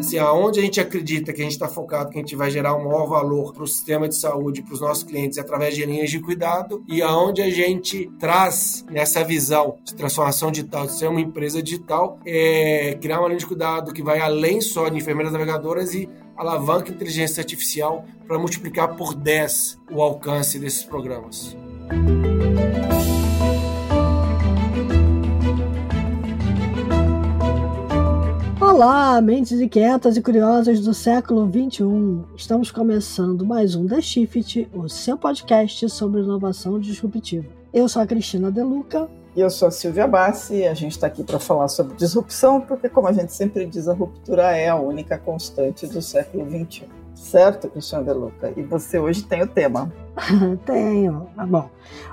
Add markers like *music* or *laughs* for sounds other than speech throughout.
Assim, aonde a gente acredita que a gente está focado, que a gente vai gerar um maior valor para o sistema de saúde, para os nossos clientes, através de linhas de cuidado, e aonde a gente traz nessa visão de transformação digital, de ser uma empresa digital, é criar uma linha de cuidado que vai além só de enfermeiras navegadoras e alavanca inteligência artificial para multiplicar por 10 o alcance desses programas. Olá, mentes inquietas e curiosas do século 21. Estamos começando mais um The Shift, o seu podcast sobre inovação disruptiva. Eu sou a Cristina Deluca. E eu sou a Silvia Bassi a gente está aqui para falar sobre disrupção, porque, como a gente sempre diz, a ruptura é a única constante do século XXI. Certo, Cristina Deluca? E você hoje tem o tema. *laughs* Tenho. Tá bom.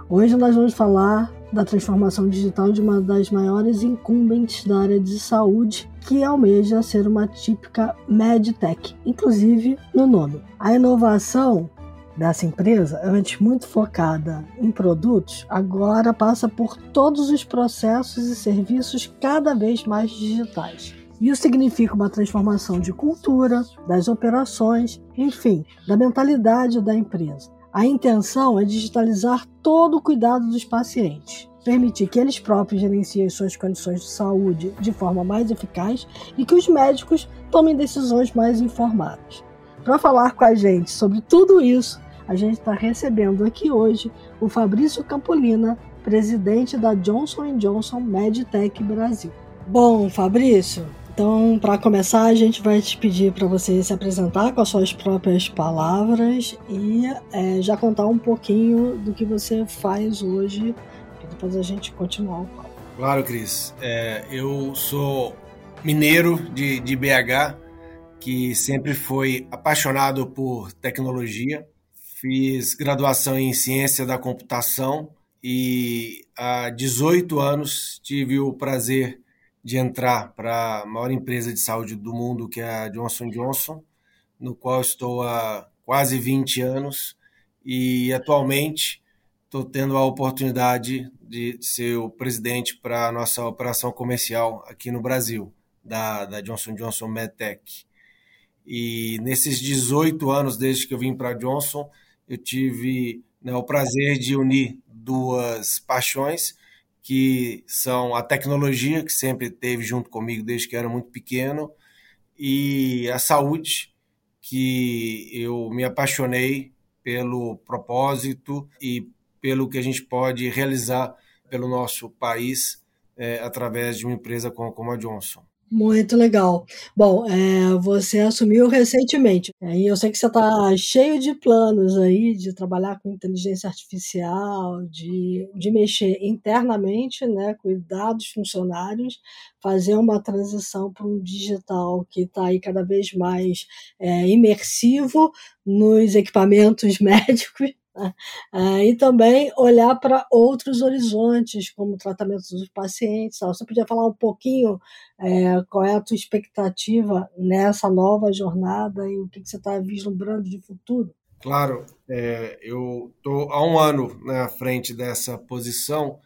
Hoje nós vamos falar da transformação digital de uma das maiores incumbentes da área de saúde, que almeja ser uma típica medtech, inclusive no nome. A inovação dessa empresa, antes muito focada em produtos, agora passa por todos os processos e serviços cada vez mais digitais. Isso significa uma transformação de cultura, das operações, enfim, da mentalidade da empresa. A intenção é digitalizar todo o cuidado dos pacientes, permitir que eles próprios gerenciem suas condições de saúde de forma mais eficaz e que os médicos tomem decisões mais informadas. Para falar com a gente sobre tudo isso, a gente está recebendo aqui hoje o Fabrício Campolina, presidente da Johnson Johnson MedTech Brasil. Bom, Fabrício, então, para começar, a gente vai te pedir para você se apresentar com as suas próprias palavras e é, já contar um pouquinho do que você faz hoje, e depois a gente continuar o papo. Claro, Cris. É, eu sou mineiro de, de BH, que sempre foi apaixonado por tecnologia. Fiz graduação em ciência da computação e há 18 anos tive o prazer de entrar para a maior empresa de saúde do mundo, que é a Johnson Johnson, no qual estou há quase 20 anos e atualmente estou tendo a oportunidade de ser o presidente para a nossa operação comercial aqui no Brasil, da, da Johnson Johnson MedTech. E nesses 18 anos, desde que eu vim para a Johnson, eu tive né, o prazer de unir duas paixões, que são a tecnologia, que sempre teve junto comigo desde que era muito pequeno, e a saúde, que eu me apaixonei pelo propósito e pelo que a gente pode realizar pelo nosso país é, através de uma empresa como, como a Johnson. Muito legal. Bom, é, você assumiu recentemente, e eu sei que você está cheio de planos aí de trabalhar com inteligência artificial, de, de mexer internamente, né, cuidar dos funcionários, fazer uma transição para um digital que está aí cada vez mais é, imersivo nos equipamentos *laughs* médicos é, e também olhar para outros horizontes, como tratamento dos pacientes. Você podia falar um pouquinho é, qual é a tua expectativa nessa nova jornada e o que, que você está vislumbrando de futuro? Claro, é, eu estou há um ano na frente dessa posição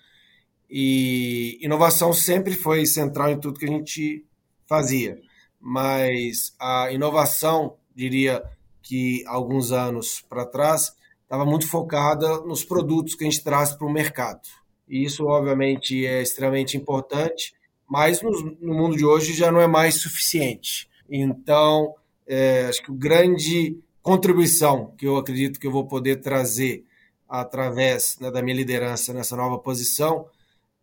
e inovação sempre foi central em tudo que a gente fazia, mas a inovação, diria que alguns anos para trás, estava muito focada nos produtos que a gente traz para o mercado. E isso, obviamente, é extremamente importante, mas no, no mundo de hoje já não é mais suficiente. Então, é, acho que a grande contribuição que eu acredito que eu vou poder trazer através né, da minha liderança nessa nova posição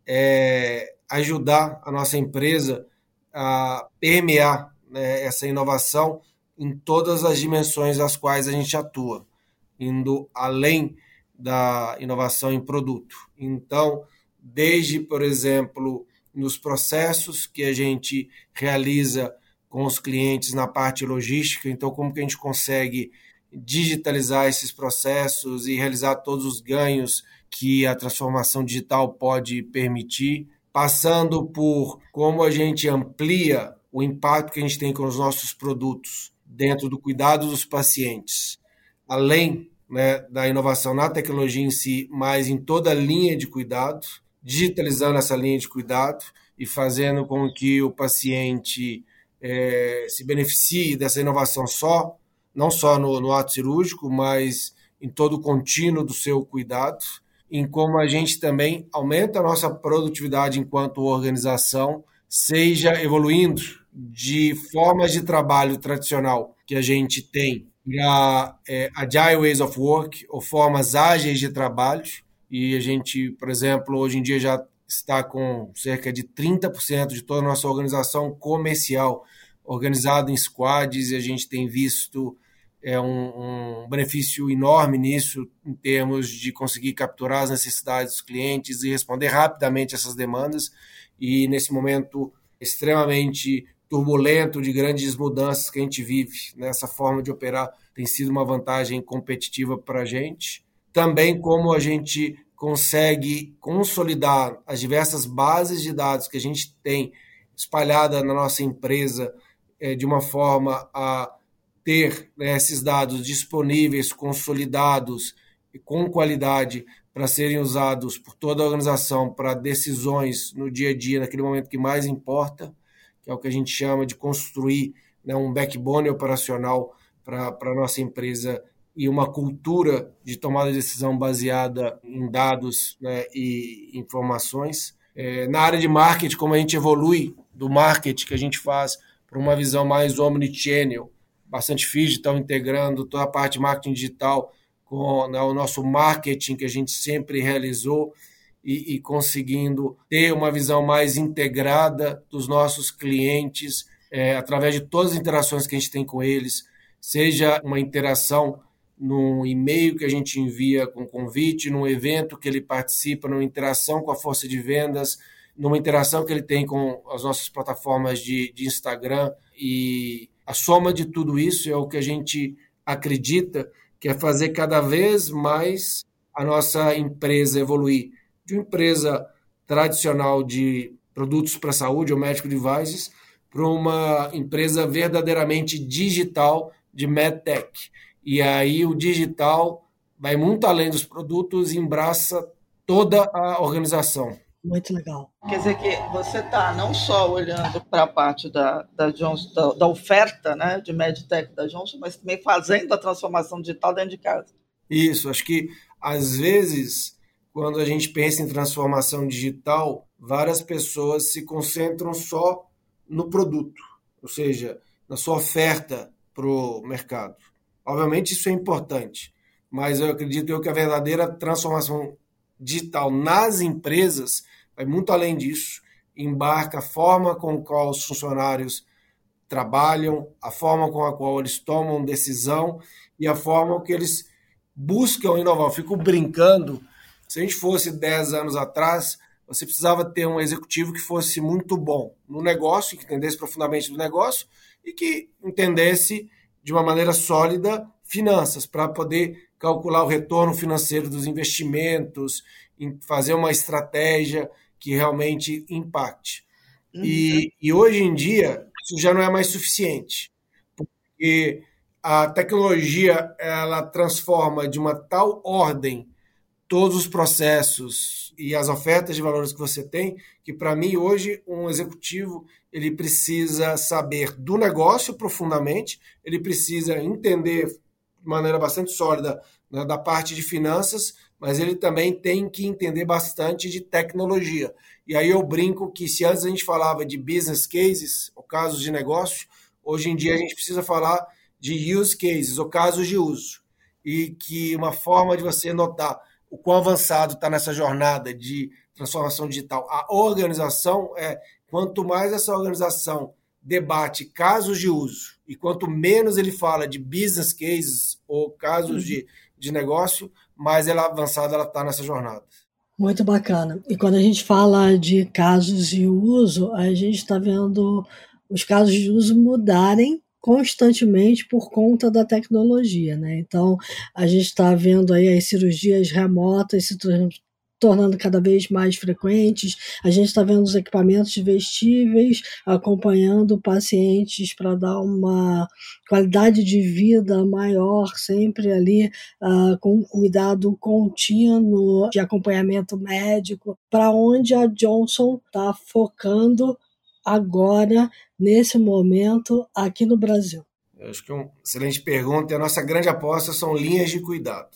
é ajudar a nossa empresa a permear né, essa inovação em todas as dimensões às quais a gente atua indo além da inovação em produto. Então, desde, por exemplo, nos processos que a gente realiza com os clientes na parte logística, então como que a gente consegue digitalizar esses processos e realizar todos os ganhos que a transformação digital pode permitir, passando por como a gente amplia o impacto que a gente tem com os nossos produtos dentro do cuidado dos pacientes, além né, da inovação na tecnologia em si, mas em toda a linha de cuidado, digitalizando essa linha de cuidado e fazendo com que o paciente é, se beneficie dessa inovação só, não só no, no ato cirúrgico, mas em todo o contínuo do seu cuidado, em como a gente também aumenta a nossa produtividade enquanto organização, seja evoluindo de formas de trabalho tradicional que a gente tem para é, agile ways of work ou formas ágeis de trabalho. E a gente, por exemplo, hoje em dia já está com cerca de 30% de toda a nossa organização comercial organizada em squads e a gente tem visto é um, um, benefício enorme nisso, em termos de conseguir capturar as necessidades dos clientes e responder rapidamente essas demandas. E nesse momento extremamente turbulento de grandes mudanças que a gente vive nessa forma de operar, tem sido uma vantagem competitiva para a gente. Também como a gente consegue consolidar as diversas bases de dados que a gente tem espalhada na nossa empresa é, de uma forma a ter né, esses dados disponíveis, consolidados e com qualidade para serem usados por toda a organização para decisões no dia a dia, naquele momento que mais importa, que é o que a gente chama de construir né, um backbone operacional para a nossa empresa e uma cultura de tomada de decisão baseada em dados né, e informações. É, na área de marketing, como a gente evolui do marketing que a gente faz para uma visão mais omnichannel, bastante digital, integrando toda a parte de marketing digital com né, o nosso marketing que a gente sempre realizou e, e, conseguindo ter uma visão mais integrada dos nossos clientes é, através de todas as interações que a gente tem com eles, seja uma interação no e-mail que a gente envia com convite, num evento que ele participa, numa interação com a força de vendas, numa interação que ele tem com as nossas plataformas de, de Instagram. E a soma de tudo isso é o que a gente acredita que é fazer cada vez mais a nossa empresa evoluir de uma empresa tradicional de produtos para a saúde ou medical devices para uma empresa verdadeiramente digital de medtech. E aí o digital vai muito além dos produtos e embraça toda a organização. Muito legal. Quer dizer que você está não só olhando para a parte da, da, Johnson, da, da, oferta né, de MedTech da Johnson, mas também fazendo a transformação digital dentro de casa. Isso, acho que às vezes, quando a gente pensa em transformação digital, várias pessoas se concentram só no produto, ou seja, na sua oferta para o mercado. Obviamente isso é importante, mas eu acredito eu que a verdadeira transformação digital nas empresas vai muito além disso, embarca a forma com qual os funcionários trabalham, a forma com a qual eles tomam decisão e a forma que eles buscam inovar. Eu fico brincando, se a gente fosse 10 anos atrás, você precisava ter um executivo que fosse muito bom no negócio, que entendesse profundamente do negócio e que entendesse de uma maneira sólida finanças, para poder calcular o retorno financeiro dos investimentos, fazer uma estratégia que realmente impacte. Uhum. E, e hoje em dia, isso já não é mais suficiente, porque a tecnologia ela transforma de uma tal ordem todos os processos e as ofertas de valores que você tem, que para mim hoje um executivo ele precisa saber do negócio profundamente, ele precisa entender de maneira bastante sólida né, da parte de finanças, mas ele também tem que entender bastante de tecnologia. E aí eu brinco que se antes a gente falava de business cases, ou casos de negócio, hoje em dia a gente precisa falar de use cases, ou casos de uso. E que uma forma de você notar o quão avançado está nessa jornada de transformação digital a organização é quanto mais essa organização debate casos de uso e quanto menos ele fala de business cases ou casos uhum. de, de negócio, mais ela avançada ela está nessa jornada. Muito bacana. E quando a gente fala de casos de uso, a gente está vendo os casos de uso mudarem constantemente por conta da tecnologia, né? Então a gente está vendo aí as cirurgias remotas se tornando cada vez mais frequentes. A gente está vendo os equipamentos vestíveis acompanhando pacientes para dar uma qualidade de vida maior, sempre ali uh, com cuidado contínuo de acompanhamento médico, para onde a Johnson está focando agora, nesse momento, aqui no Brasil? Eu acho que é uma excelente pergunta. E a nossa grande aposta são linhas de cuidado.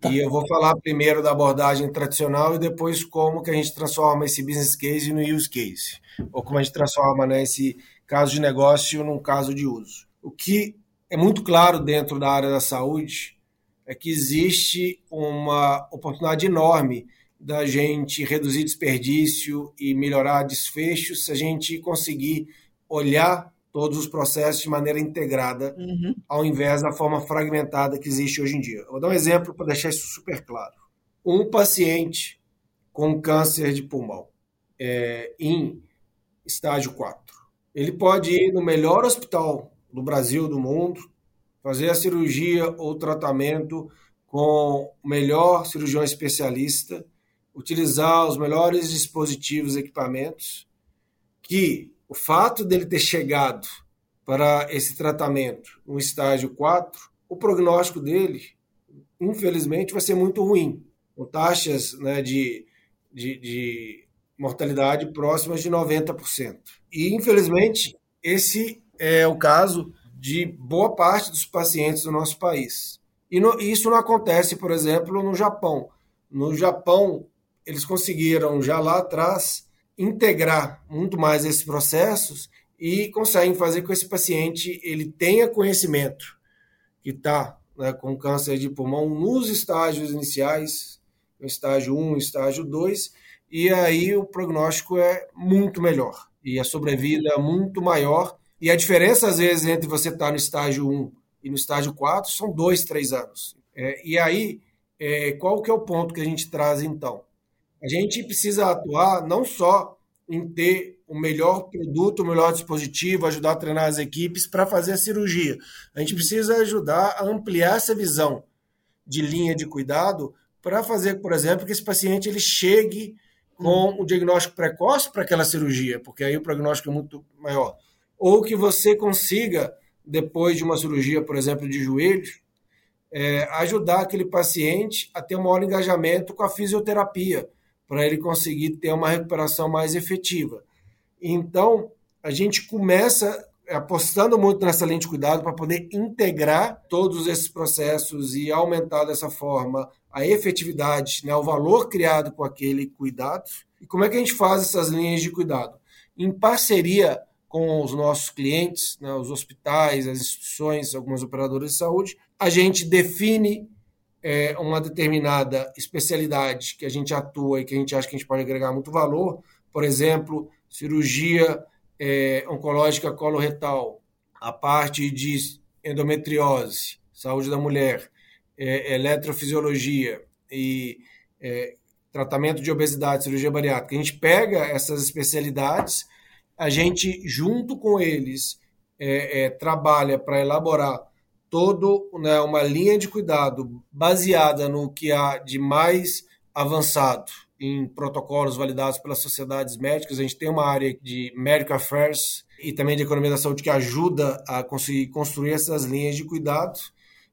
Tá. E eu vou falar primeiro da abordagem tradicional e depois como que a gente transforma esse business case no use case. Ou como a gente transforma né, esse caso de negócio num caso de uso. O que é muito claro dentro da área da saúde é que existe uma oportunidade enorme da gente reduzir desperdício e melhorar desfechos se a gente conseguir olhar todos os processos de maneira integrada, uhum. ao invés da forma fragmentada que existe hoje em dia. Eu vou dar um exemplo para deixar isso super claro. Um paciente com câncer de pulmão é, em estágio 4, ele pode ir no melhor hospital do Brasil, do mundo, fazer a cirurgia ou tratamento com o melhor cirurgião especialista, utilizar os melhores dispositivos equipamentos, que o fato dele ter chegado para esse tratamento no estágio 4, o prognóstico dele, infelizmente, vai ser muito ruim, com taxas né, de, de, de mortalidade próximas de 90%. E, infelizmente, esse é o caso de boa parte dos pacientes do nosso país. E no, isso não acontece, por exemplo, no Japão. No Japão, eles conseguiram já lá atrás integrar muito mais esses processos e conseguem fazer com que esse paciente ele tenha conhecimento que está né, com câncer de pulmão nos estágios iniciais, estágio 1, estágio 2, e aí o prognóstico é muito melhor e a sobrevida é muito maior. E a diferença, às vezes, entre você estar tá no estágio 1 e no estágio 4 são dois, três anos. É, e aí, é, qual que é o ponto que a gente traz, então? A gente precisa atuar não só em ter o melhor produto, o melhor dispositivo, ajudar a treinar as equipes para fazer a cirurgia. A gente precisa ajudar a ampliar essa visão de linha de cuidado para fazer, por exemplo, que esse paciente ele chegue com o diagnóstico precoce para aquela cirurgia, porque aí o prognóstico é muito maior. Ou que você consiga, depois de uma cirurgia, por exemplo, de joelho, é, ajudar aquele paciente a ter um maior engajamento com a fisioterapia para ele conseguir ter uma recuperação mais efetiva. Então, a gente começa apostando muito nessa lente de cuidado para poder integrar todos esses processos e aumentar dessa forma a efetividade, né, o valor criado com aquele cuidado. E como é que a gente faz essas linhas de cuidado? Em parceria com os nossos clientes, né, os hospitais, as instituições, algumas operadoras de saúde, a gente define é, uma determinada especialidade que a gente atua e que a gente acha que a gente pode agregar muito valor, por exemplo, cirurgia é, oncológica coloretal, a parte de endometriose, saúde da mulher, é, eletrofisiologia e é, tratamento de obesidade, cirurgia bariátrica. A gente pega essas especialidades, a gente, junto com eles, é, é, trabalha para elaborar todo né, uma linha de cuidado baseada no que há de mais avançado em protocolos validados pelas sociedades médicas. A gente tem uma área de medical affairs e também de economia da saúde que ajuda a conseguir construir essas linhas de cuidado.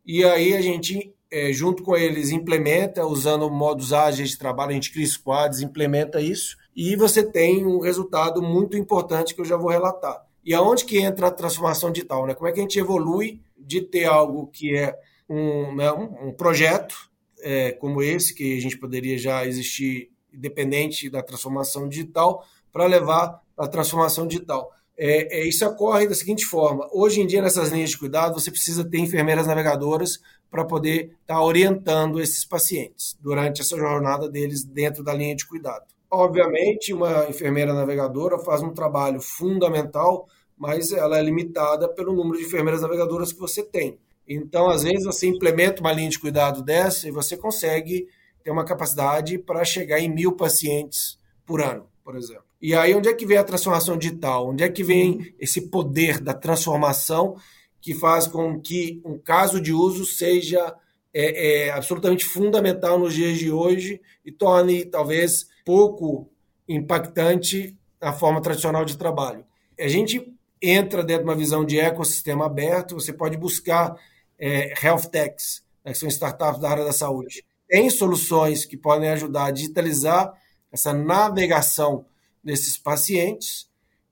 E aí a gente, é, junto com eles, implementa, usando modos ágeis de trabalho, a gente cria squads, implementa isso, e você tem um resultado muito importante que eu já vou relatar. E aonde que entra a transformação digital? Né? Como é que a gente evolui de ter algo que é um, né, um projeto é, como esse, que a gente poderia já existir independente da transformação digital, para levar a transformação digital. É, é, isso ocorre da seguinte forma: hoje em dia, nessas linhas de cuidado, você precisa ter enfermeiras navegadoras para poder estar tá orientando esses pacientes durante essa jornada deles dentro da linha de cuidado. Obviamente, uma enfermeira navegadora faz um trabalho fundamental mas ela é limitada pelo número de enfermeiras navegadoras que você tem. Então, às vezes, você implementa uma linha de cuidado dessa e você consegue ter uma capacidade para chegar em mil pacientes por ano, por exemplo. E aí, onde é que vem a transformação digital? Onde é que vem esse poder da transformação que faz com que um caso de uso seja é, é, absolutamente fundamental nos dias de hoje e torne, talvez, pouco impactante a forma tradicional de trabalho? A gente entra dentro de uma visão de ecossistema aberto, você pode buscar é, health techs, né, que são startups da área da saúde. Tem soluções que podem ajudar a digitalizar essa navegação desses pacientes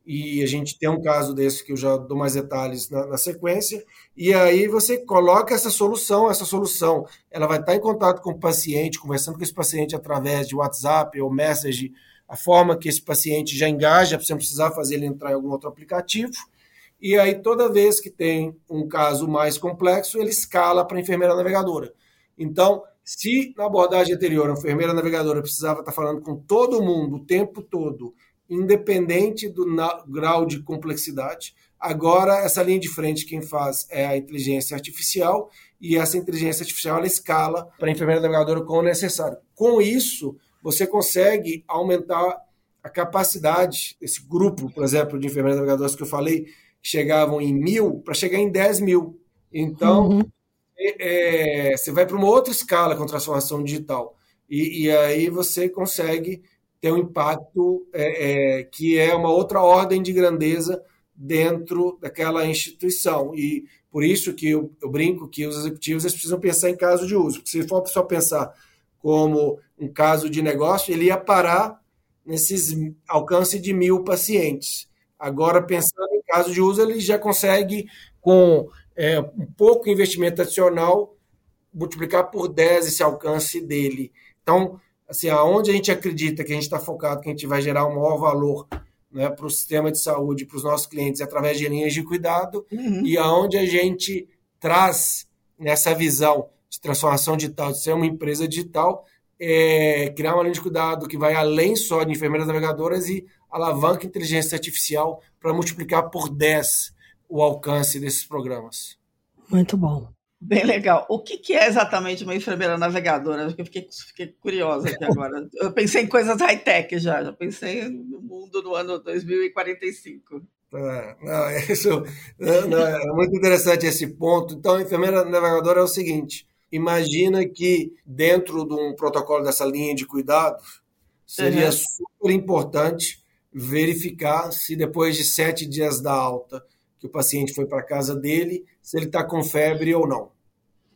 e a gente tem um caso desse que eu já dou mais detalhes na, na, sequência, e aí você coloca essa solução, essa solução, ela vai estar em contato com o paciente, conversando com esse paciente através de WhatsApp ou message, a forma que esse paciente já engaja, para você não precisar fazer ele entrar em algum outro aplicativo, e aí toda vez que tem um caso mais complexo, ele escala para a enfermeira navegadora. Então, se na abordagem anterior a enfermeira navegadora precisava estar falando com todo mundo o tempo todo, independente do grau de complexidade. Agora, essa linha de frente quem faz é a inteligência artificial e essa inteligência artificial ela escala para a enfermeira navegadora como necessário. Com isso, você consegue aumentar a capacidade desse grupo, por exemplo, de enfermeiras navegadoras que eu falei, que chegavam em mil, para chegar em 10 mil. Então, uhum. é, é, você vai para uma outra escala com transformação digital. E, e aí você consegue tem um impacto é, é, que é uma outra ordem de grandeza dentro daquela instituição. E por isso que eu, eu brinco que os executivos precisam pensar em caso de uso. Porque se for só pensar como um caso de negócio, ele ia parar nesses alcance de mil pacientes. Agora, pensando em caso de uso, ele já consegue, com é, um pouco investimento adicional, multiplicar por 10 esse alcance dele. Então, assim, aonde a gente acredita que a gente está focado, que a gente vai gerar um maior valor né, para o sistema de saúde, para os nossos clientes, através de linhas de cuidado, uhum. e aonde a gente traz nessa visão de transformação digital, de ser uma empresa digital, é, criar uma linha de cuidado que vai além só de enfermeiras navegadoras e alavanca inteligência artificial para multiplicar por 10 o alcance desses programas. Muito bom. Bem legal. O que, que é exatamente uma enfermeira navegadora? Eu fiquei, fiquei curiosa aqui agora. *laughs* Eu pensei em coisas high-tech já, já pensei no mundo no ano 2045. É, não, *laughs* isso, não, é muito interessante esse ponto. Então, a enfermeira navegadora é o seguinte: imagina que dentro de um protocolo dessa linha de cuidado, seria uhum. super importante verificar se depois de sete dias da alta que o paciente foi para casa dele, se ele está com febre ou não.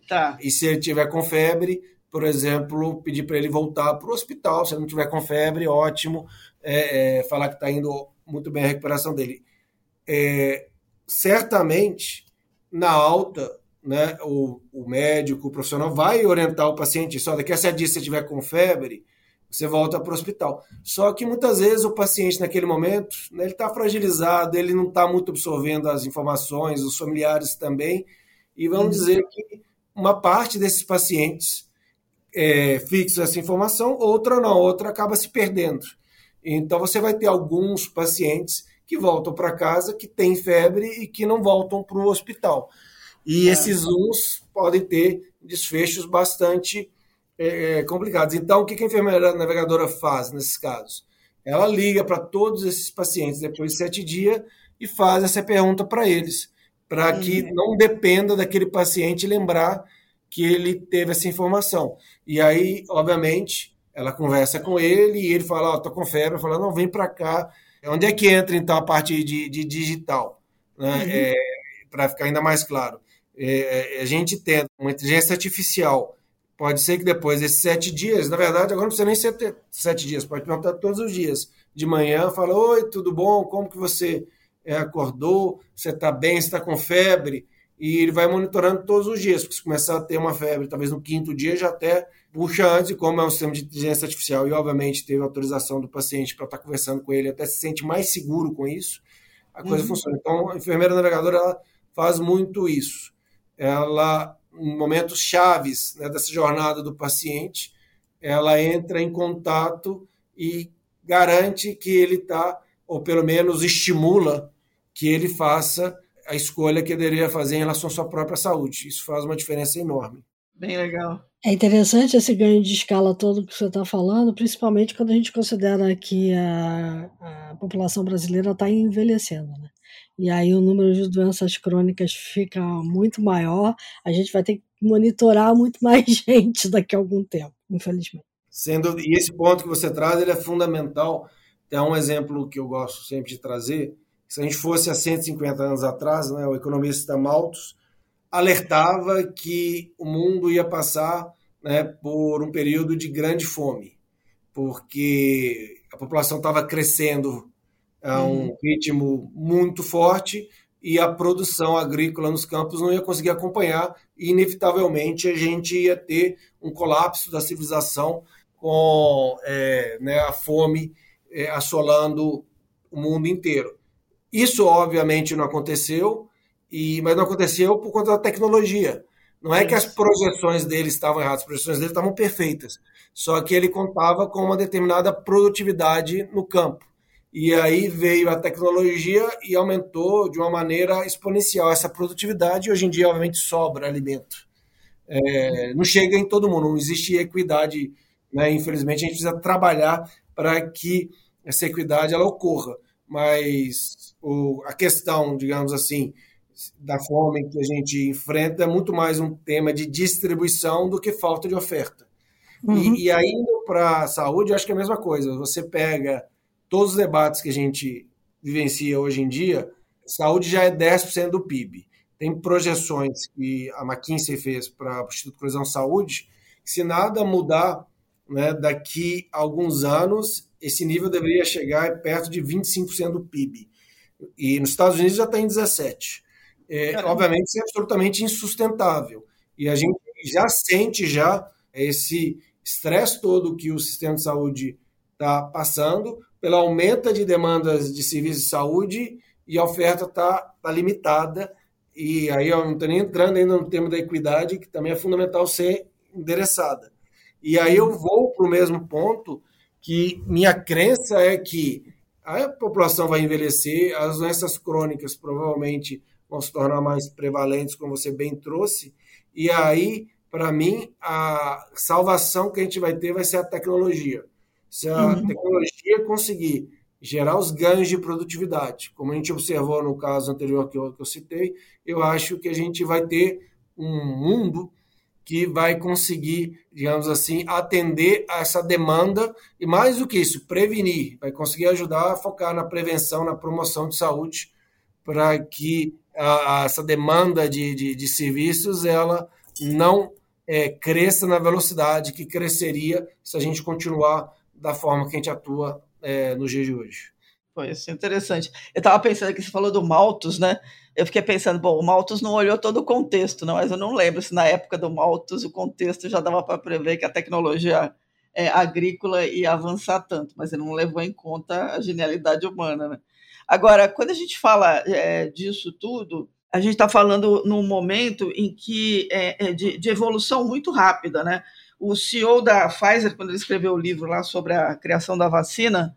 Tá. E se ele tiver com febre, por exemplo, pedir para ele voltar para o hospital. Se ele não tiver com febre, ótimo. É, é, falar que está indo muito bem a recuperação dele. É, certamente, na alta, né, o, o, médico, o profissional vai orientar o paciente. Só daqui a sete dias, se você tiver com febre, você volta para o hospital. Só que muitas vezes o paciente, naquele momento, né, ele está fragilizado, ele não está muito absorvendo as informações, os familiares também. E vamos uhum. dizer que uma parte desses pacientes é, fixa essa informação, outra não, outra acaba se perdendo. Então você vai ter alguns pacientes que voltam para casa, que têm febre e que não voltam para o hospital. E é. esses uns podem ter desfechos bastante é, é complicados. Então, o que a enfermeira navegadora faz nesses casos? Ela liga para todos esses pacientes depois de sete dias e faz essa pergunta para eles para que uhum. não dependa daquele paciente lembrar que ele teve essa informação. E aí, obviamente, ela conversa com ele e ele fala: Ó, oh, tô com febre. Fala: Não, vem para cá. Onde é que entra então a parte de, de digital? Né? Uhum. É, para ficar ainda mais claro. É, é, a gente tem uma inteligência artificial. Pode ser que depois desses sete dias, na verdade, agora não precisa nem ser sete dias, pode perguntar todos os dias. De manhã, fala: Oi, tudo bom? Como que você é, acordou, você está bem, você está com febre, e ele vai monitorando todos os dias, porque se começar a ter uma febre, talvez no quinto dia já até puxa antes, e como é um sistema de inteligência artificial e obviamente teve autorização do paciente para estar tá conversando com ele, até se sente mais seguro com isso, a coisa uhum. funciona. Então, a enfermeira navegadora ela faz muito isso. Ela, em momentos chaves né, dessa jornada do paciente, ela entra em contato e garante que ele está, ou pelo menos estimula que ele faça a escolha que ele deveria fazer em relação à sua própria saúde. Isso faz uma diferença enorme. Bem legal. É interessante esse ganho de escala todo que você está falando, principalmente quando a gente considera que a, a população brasileira está envelhecendo. Né? E aí o número de doenças crônicas fica muito maior, a gente vai ter que monitorar muito *laughs* mais gente daqui a algum tempo, infelizmente. Sendo, e esse ponto que você traz ele é fundamental. Tem um exemplo que eu gosto sempre de trazer, se a gente fosse há 150 anos atrás, né, o economista Malthus alertava que o mundo ia passar né, por um período de grande fome, porque a população estava crescendo a é um uhum. ritmo muito forte e a produção agrícola nos campos não ia conseguir acompanhar e inevitavelmente a gente ia ter um colapso da civilização com é, né, a fome é, assolando o mundo inteiro. Isso obviamente não aconteceu, e, mas não aconteceu por conta da tecnologia. Não é que as projeções dele estavam erradas, as projeções dele estavam perfeitas. Só que ele contava com uma determinada produtividade no campo. E aí veio a tecnologia e aumentou de uma maneira exponencial essa produtividade. E hoje em dia, obviamente, sobra alimento. É, não chega em todo mundo, não existe equidade. Né? Infelizmente, a gente precisa trabalhar para que essa equidade ela ocorra. Mas o, a questão, digamos assim, da fome que a gente enfrenta é muito mais um tema de distribuição do que falta de oferta. Uhum. E, e aí, para a saúde, eu acho que é a mesma coisa. Você pega todos os debates que a gente vivencia hoje em dia, saúde já é 10% do PIB. Tem projeções que a McKinsey fez para o Instituto de Coesão Saúde, que se nada mudar, né, daqui a alguns anos, esse nível deveria chegar perto de 25% do PIB. E nos Estados Unidos já está em 17%. É, obviamente, isso é absolutamente insustentável. E a gente já sente já esse estresse todo que o sistema de saúde está passando, pela aumento de demandas de serviços de saúde e a oferta está tá limitada. E aí eu não estou nem entrando ainda no tema da equidade, que também é fundamental ser endereçada. E aí eu vou para o mesmo ponto que minha crença é que a população vai envelhecer, as doenças crônicas provavelmente vão se tornar mais prevalentes, como você bem trouxe, e aí, para mim, a salvação que a gente vai ter vai ser a tecnologia. Se a uhum. tecnologia conseguir gerar os ganhos de produtividade, como a gente observou no caso anterior que eu, que eu citei, eu acho que a gente vai ter um mundo que vai conseguir, digamos assim, atender a essa demanda e, mais do que isso, prevenir, vai conseguir ajudar a focar na prevenção, na promoção de saúde, para que a, a, essa demanda de, de, de, serviços ela não é, cresça na velocidade que cresceria se a gente continuar da forma que a gente atua é, no dia de hoje. Foi isso, interessante. Eu estava pensando que você falou do Malthus, né? Eu fiquei pensando, bom, o Malthus não olhou todo o contexto, não, mas eu não lembro se na época do Malthus o contexto já dava para prever que a tecnologia é, agrícola ia avançar tanto, mas ele não levou em conta a genialidade humana, né? Agora, quando a gente fala é, disso tudo, a gente está falando num momento em que é, é de, de evolução muito rápida, né? O CEO da Pfizer, quando ele escreveu o livro lá sobre a criação da vacina,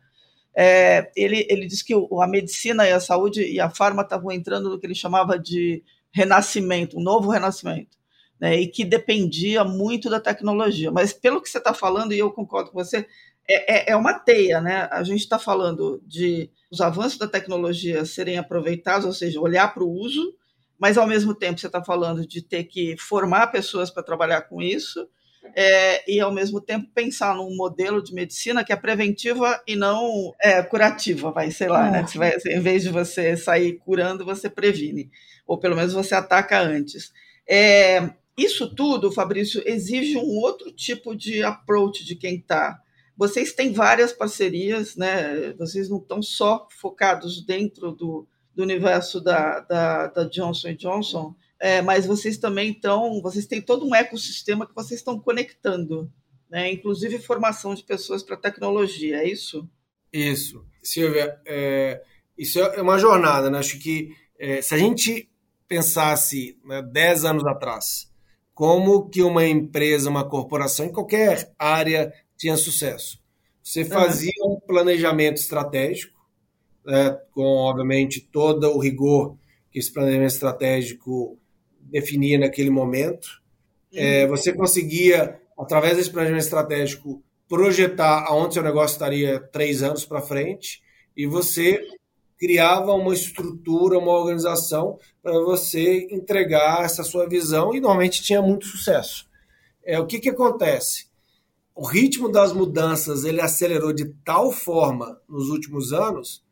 é, ele, ele disse que a medicina e a saúde e a farma estavam entrando no que ele chamava de renascimento, um novo renascimento, né, e que dependia muito da tecnologia. Mas pelo que você está falando, e eu concordo com você, é, é, é uma teia, né? A gente está falando de os avanços da tecnologia serem aproveitados, ou seja, olhar para o uso, mas ao mesmo tempo você está falando de ter que formar pessoas para trabalhar com isso, é, e ao mesmo tempo pensar num modelo de medicina que é preventiva e não é, curativa, vai, sei lá, né? Você vai, em vez de você sair curando, você previne, ou pelo menos você ataca antes. É, isso tudo, Fabrício, exige um outro tipo de approach de quem está. Vocês têm várias parcerias, né? Vocês não estão só focados dentro do, do universo da, da, da Johnson Johnson, é, mas vocês também estão, vocês têm todo um ecossistema que vocês estão conectando, né? inclusive formação de pessoas para tecnologia, é isso? Isso. Silvia, é, isso é uma jornada, né? Acho que é, se a gente pensasse né, 10 anos atrás, como que uma empresa, uma corporação, em qualquer área, tinha sucesso? Você fazia um planejamento estratégico, né, com, obviamente, todo o rigor que esse planejamento estratégico definia naquele momento. É, uhum. você conseguia, através desse planejamento estratégico, projetar aonde seu negócio estaria três anos para frente e você criava uma estrutura, uma organização para você entregar essa sua visão e normalmente tinha muito sucesso. É, o que, que acontece? O ritmo das mudanças ele acelerou de tal forma nos últimos anos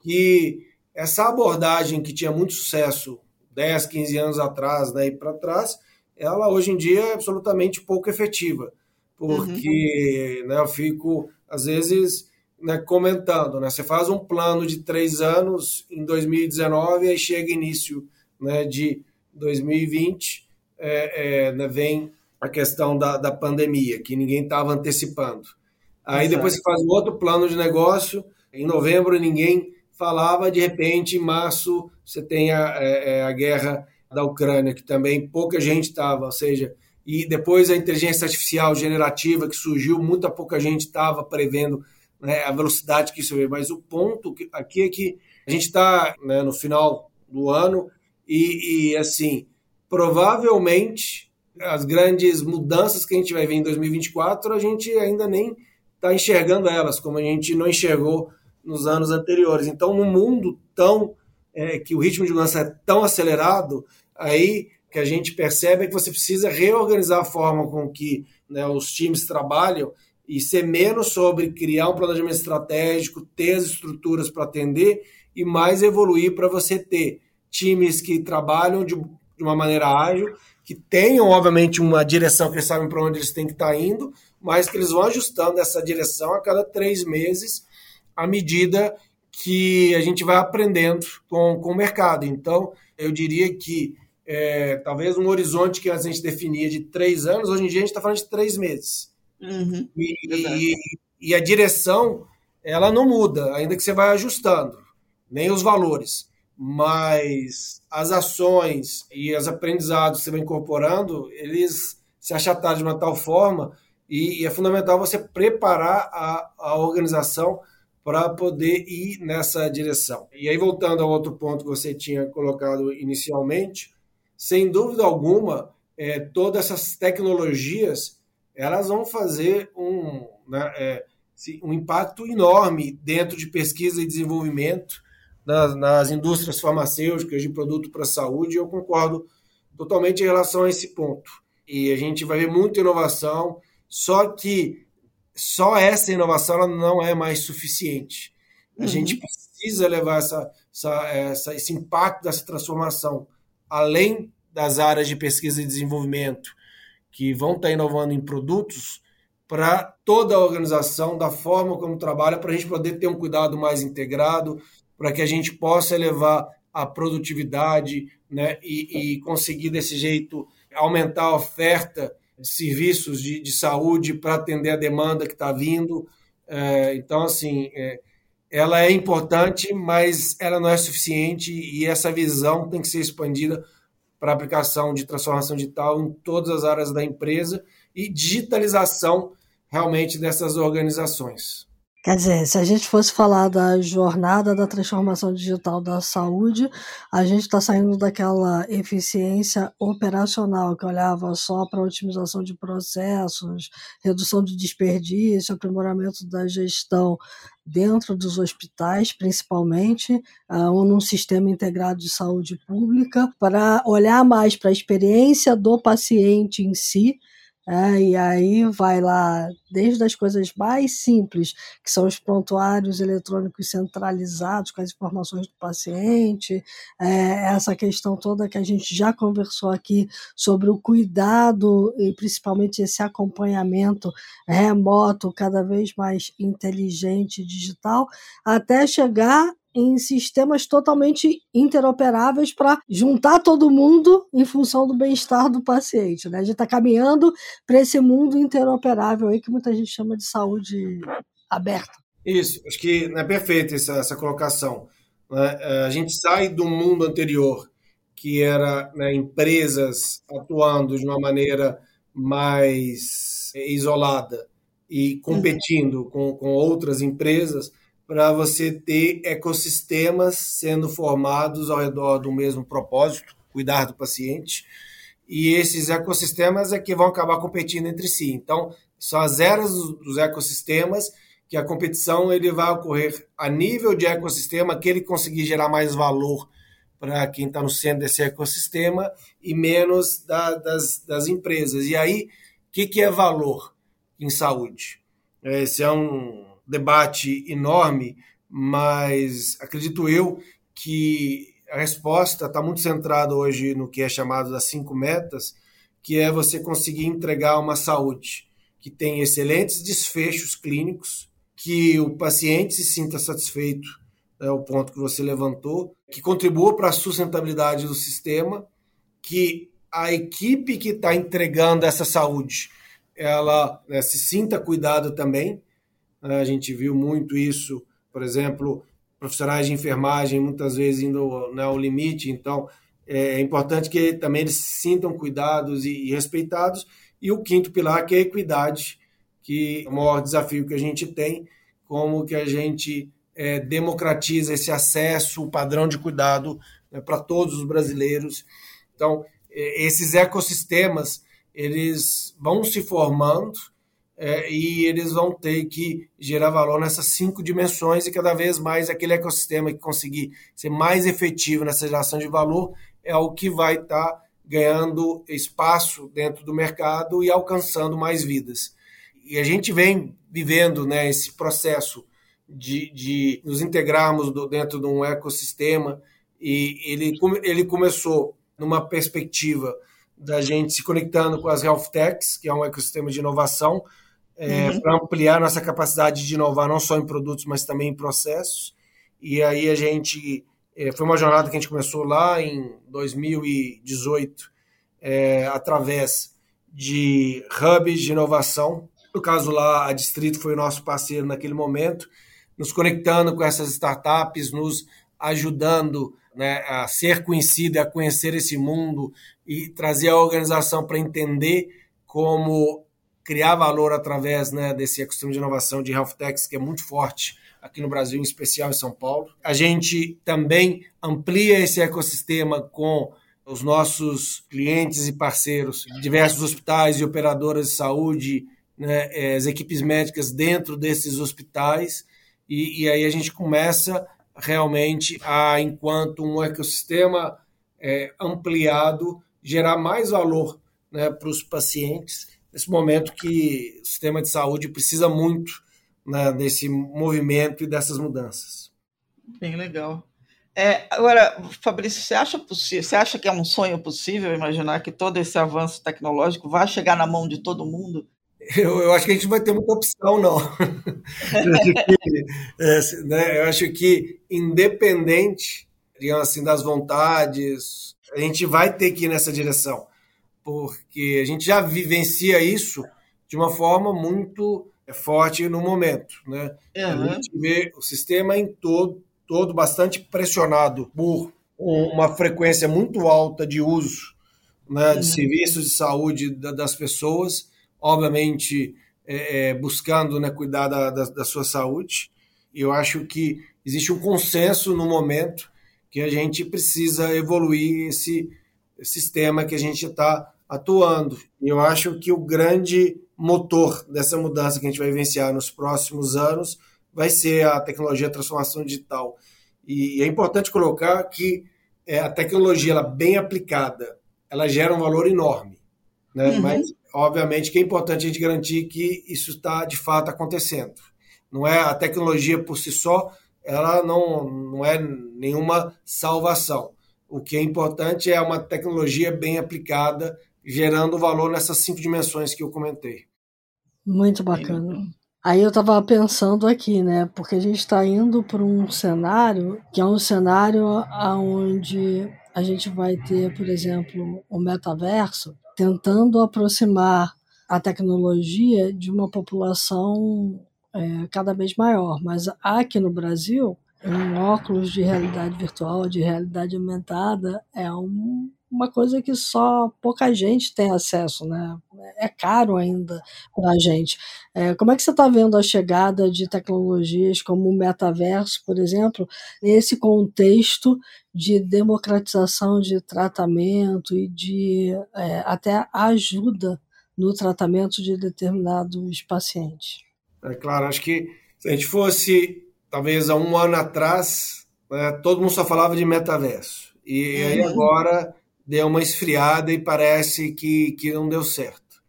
que essa abordagem que tinha muito sucesso 10, 15 anos atrás, daí para trás, ela hoje em dia é absolutamente pouco efetiva, porque uhum. né, eu fico, às vezes, né, comentando, né? Você faz um plano de três anos em 2019 e aí chega início né, de 2020, é, é, né, vem a questão da, da pandemia, que ninguém estava antecipando. Aí Exato. depois você faz um outro plano de negócio, em novembro ninguém falava, de repente em março você tem a, é, é a guerra da Ucrânia, que também pouca gente estava, ou seja, e depois a inteligência artificial generativa que surgiu, muita pouca gente estava prevendo né, a velocidade que isso veio. Mas o ponto aqui é que a gente está né, no final do ano e, e, assim, provavelmente as grandes mudanças que a gente vai ver em 2024, a gente ainda nem está enxergando elas, como a gente não enxergou nos anos anteriores. Então, no mundo tão é, que o ritmo de mudança é tão acelerado, aí que a gente percebe é que você precisa reorganizar a forma com que né, os times trabalham e ser menos sobre criar um planejamento estratégico, ter as estruturas para atender e mais evoluir para você ter times que trabalham de, de, uma maneira ágil, que tenham, obviamente, uma direção que eles sabem para onde eles têm que estar tá indo, mas que eles vão ajustando essa direção a cada três meses, à medida que a gente vai aprendendo com, com o mercado. Então, eu diria que é, talvez um horizonte que a gente definia de três anos, hoje em dia a gente está falando de três meses. Uhum, e, e, e, a direção, ela não muda, ainda que você vai ajustando, nem os valores. Mas as ações e os aprendizados que você vai incorporando, eles se achataram de uma tal forma e, e é fundamental você preparar a, a organização para poder ir nessa direção. E aí, voltando ao outro ponto que você tinha colocado inicialmente, sem dúvida alguma, é, todas essas tecnologias elas vão fazer um, né, é, um impacto enorme dentro de pesquisa e desenvolvimento nas, nas indústrias farmacêuticas de produto para a saúde. Eu concordo totalmente em relação a esse ponto. E a gente vai ver muita inovação, só que só essa inovação não é mais suficiente. A uhum. gente precisa levar essa, essa, essa, esse impacto dessa transformação além das áreas de pesquisa e desenvolvimento, que vão estar inovando em produtos, para toda a organização, da forma como trabalha, para a gente poder ter um cuidado mais integrado, para que a gente possa elevar a produtividade né, e, e conseguir, desse jeito, aumentar a oferta serviços de, de saúde para atender a demanda que está vindo. É, então, assim, é, ela é importante, mas ela não é suficiente e essa visão tem que ser expandida para aplicação de transformação digital em todas as áreas da empresa e digitalização realmente dessas organizações. Quer dizer, se a gente fosse falar da jornada da transformação digital da saúde, a gente está saindo daquela eficiência operacional que olhava só para otimização de processos, redução de desperdício, aprimoramento da gestão dentro dos hospitais, principalmente, ou num sistema integrado de saúde pública, para olhar mais para a experiência do paciente em si é, e aí vai lá, desde as coisas mais simples, que são os prontuários eletrônicos centralizados com as informações do paciente, é, essa questão toda que a gente já conversou aqui sobre o cuidado e principalmente esse acompanhamento remoto, cada vez mais inteligente, digital, até chegar em sistemas totalmente interoperáveis para juntar todo mundo em função do bem-estar do paciente. Né? A gente está caminhando para esse mundo interoperável aí que muita gente chama de saúde aberta. Isso, acho que é perfeita essa, essa colocação. Né? É, a gente sai do mundo anterior, que era né, empresas atuando de uma maneira mais isolada e competindo com, com outras empresas, para você ter ecossistemas sendo formados ao redor do mesmo propósito, cuidar do paciente. E esses ecossistemas é que vão acabar competindo entre si. Então, são as eras dos ecossistemas que a competição ele vai ocorrer a nível de ecossistema, que ele conseguir gerar mais valor para quem está no centro desse ecossistema e menos da, das, das empresas. E aí, o que, que é valor em saúde? Esse é um, debate enorme, mas acredito eu que a resposta está muito centrada hoje no que é chamado das cinco metas, que é você conseguir entregar uma saúde que tem excelentes desfechos clínicos, que o paciente se sinta satisfeito, é o ponto que você levantou, que contribua para a sustentabilidade do sistema, que a equipe que está entregando essa saúde, ela né, se sinta cuidado também. A gente viu muito isso, por exemplo, profissionais de enfermagem muitas vezes indo né, ao limite, então é importante que também eles se sintam cuidados e, e respeitados. E o quinto pilar, que é a equidade, que é o maior desafio que a gente tem, como que a gente é, democratiza esse acesso, o padrão de cuidado né, para todos os brasileiros. Então, é, esses ecossistemas, eles vão se formando é, e eles vão ter que gerar valor nessas cinco dimensões e cada vez mais aquele ecossistema que conseguir ser mais efetivo nessa geração de valor é o que vai estar tá ganhando espaço dentro do mercado e alcançando mais vidas. E a gente vem vivendo né, esse processo de, de nos integrarmos do, dentro de um ecossistema e ele, ele começou numa perspectiva da gente se conectando com as health techs, que é um ecossistema de inovação, é, uhum. para ampliar nossa capacidade de inovar não só em produtos, mas também em processos. E aí a gente é, foi uma jornada que a gente começou lá em 2018, é, através de hubs de inovação. No caso lá, a Distrito foi o nosso parceiro naquele momento, nos conectando com essas startups, nos ajudando né, a ser conhecido, a conhecer esse mundo e trazer a organização para entender como criar valor através né, desse ecossistema de inovação de health techs que é muito forte aqui no Brasil, em especial em São Paulo. A gente também amplia esse ecossistema com os nossos clientes e parceiros, diversos hospitais e operadoras de saúde, né, eh, as equipes médicas dentro desses hospitais, e, e aí a gente começa realmente a, enquanto um ecossistema é, ampliado, gerar mais valor né, para os pacientes nesse momento que o sistema de saúde precisa muito né, desse movimento e dessas mudanças. Bem legal. É, agora, Fabrício, você acha possível, você acha que é um sonho possível imaginar que todo esse avanço tecnológico vai chegar na mão de todo mundo? Eu, eu acho que a gente vai ter muita opção, não. *laughs* eu, acho que, é, né, eu acho que, independente, digamos assim, das vontades, a gente vai ter que ir nessa direção porque a gente já vivencia isso de uma forma muito é, forte no momento. Né? Uhum. A gente vê o sistema em todo, todo bastante pressionado por uma frequência muito alta de uso né, de uhum. serviços de saúde das pessoas, obviamente é, é, buscando né, cuidar da, da, da sua saúde. Eu acho que existe um consenso no momento que a gente precisa evoluir esse sistema que a gente está atuando. E eu acho que o grande motor dessa mudança que a gente vai vivenciar nos próximos anos vai ser a tecnologia de transformação digital. E é importante colocar que é, a tecnologia, ela bem aplicada, ela gera um valor enorme. Né? Uhum. Mas, obviamente, que é importante a gente garantir que isso está, de fato, acontecendo. Não é a tecnologia por si só, ela não, não é nenhuma salvação. O que é importante é uma tecnologia bem aplicada gerando valor nessas cinco dimensões que eu comentei. Muito bacana. Aí eu estava pensando aqui, né? Porque a gente está indo para um cenário que é um cenário onde a gente vai ter, por exemplo, o metaverso tentando aproximar a tecnologia de uma população é, cada vez maior. Mas aqui no Brasil, um óculos de realidade virtual, de realidade aumentada, é um uma coisa que só pouca gente tem acesso, né? É caro ainda para a gente. É, como é que você está vendo a chegada de tecnologias como o metaverso, por exemplo, nesse contexto de democratização de tratamento e de é, até ajuda no tratamento de determinados pacientes? É claro, acho que se a gente fosse, talvez há um ano atrás, né, todo mundo só falava de metaverso. E aí uhum. agora deu uma esfriada e parece que, que não deu certo.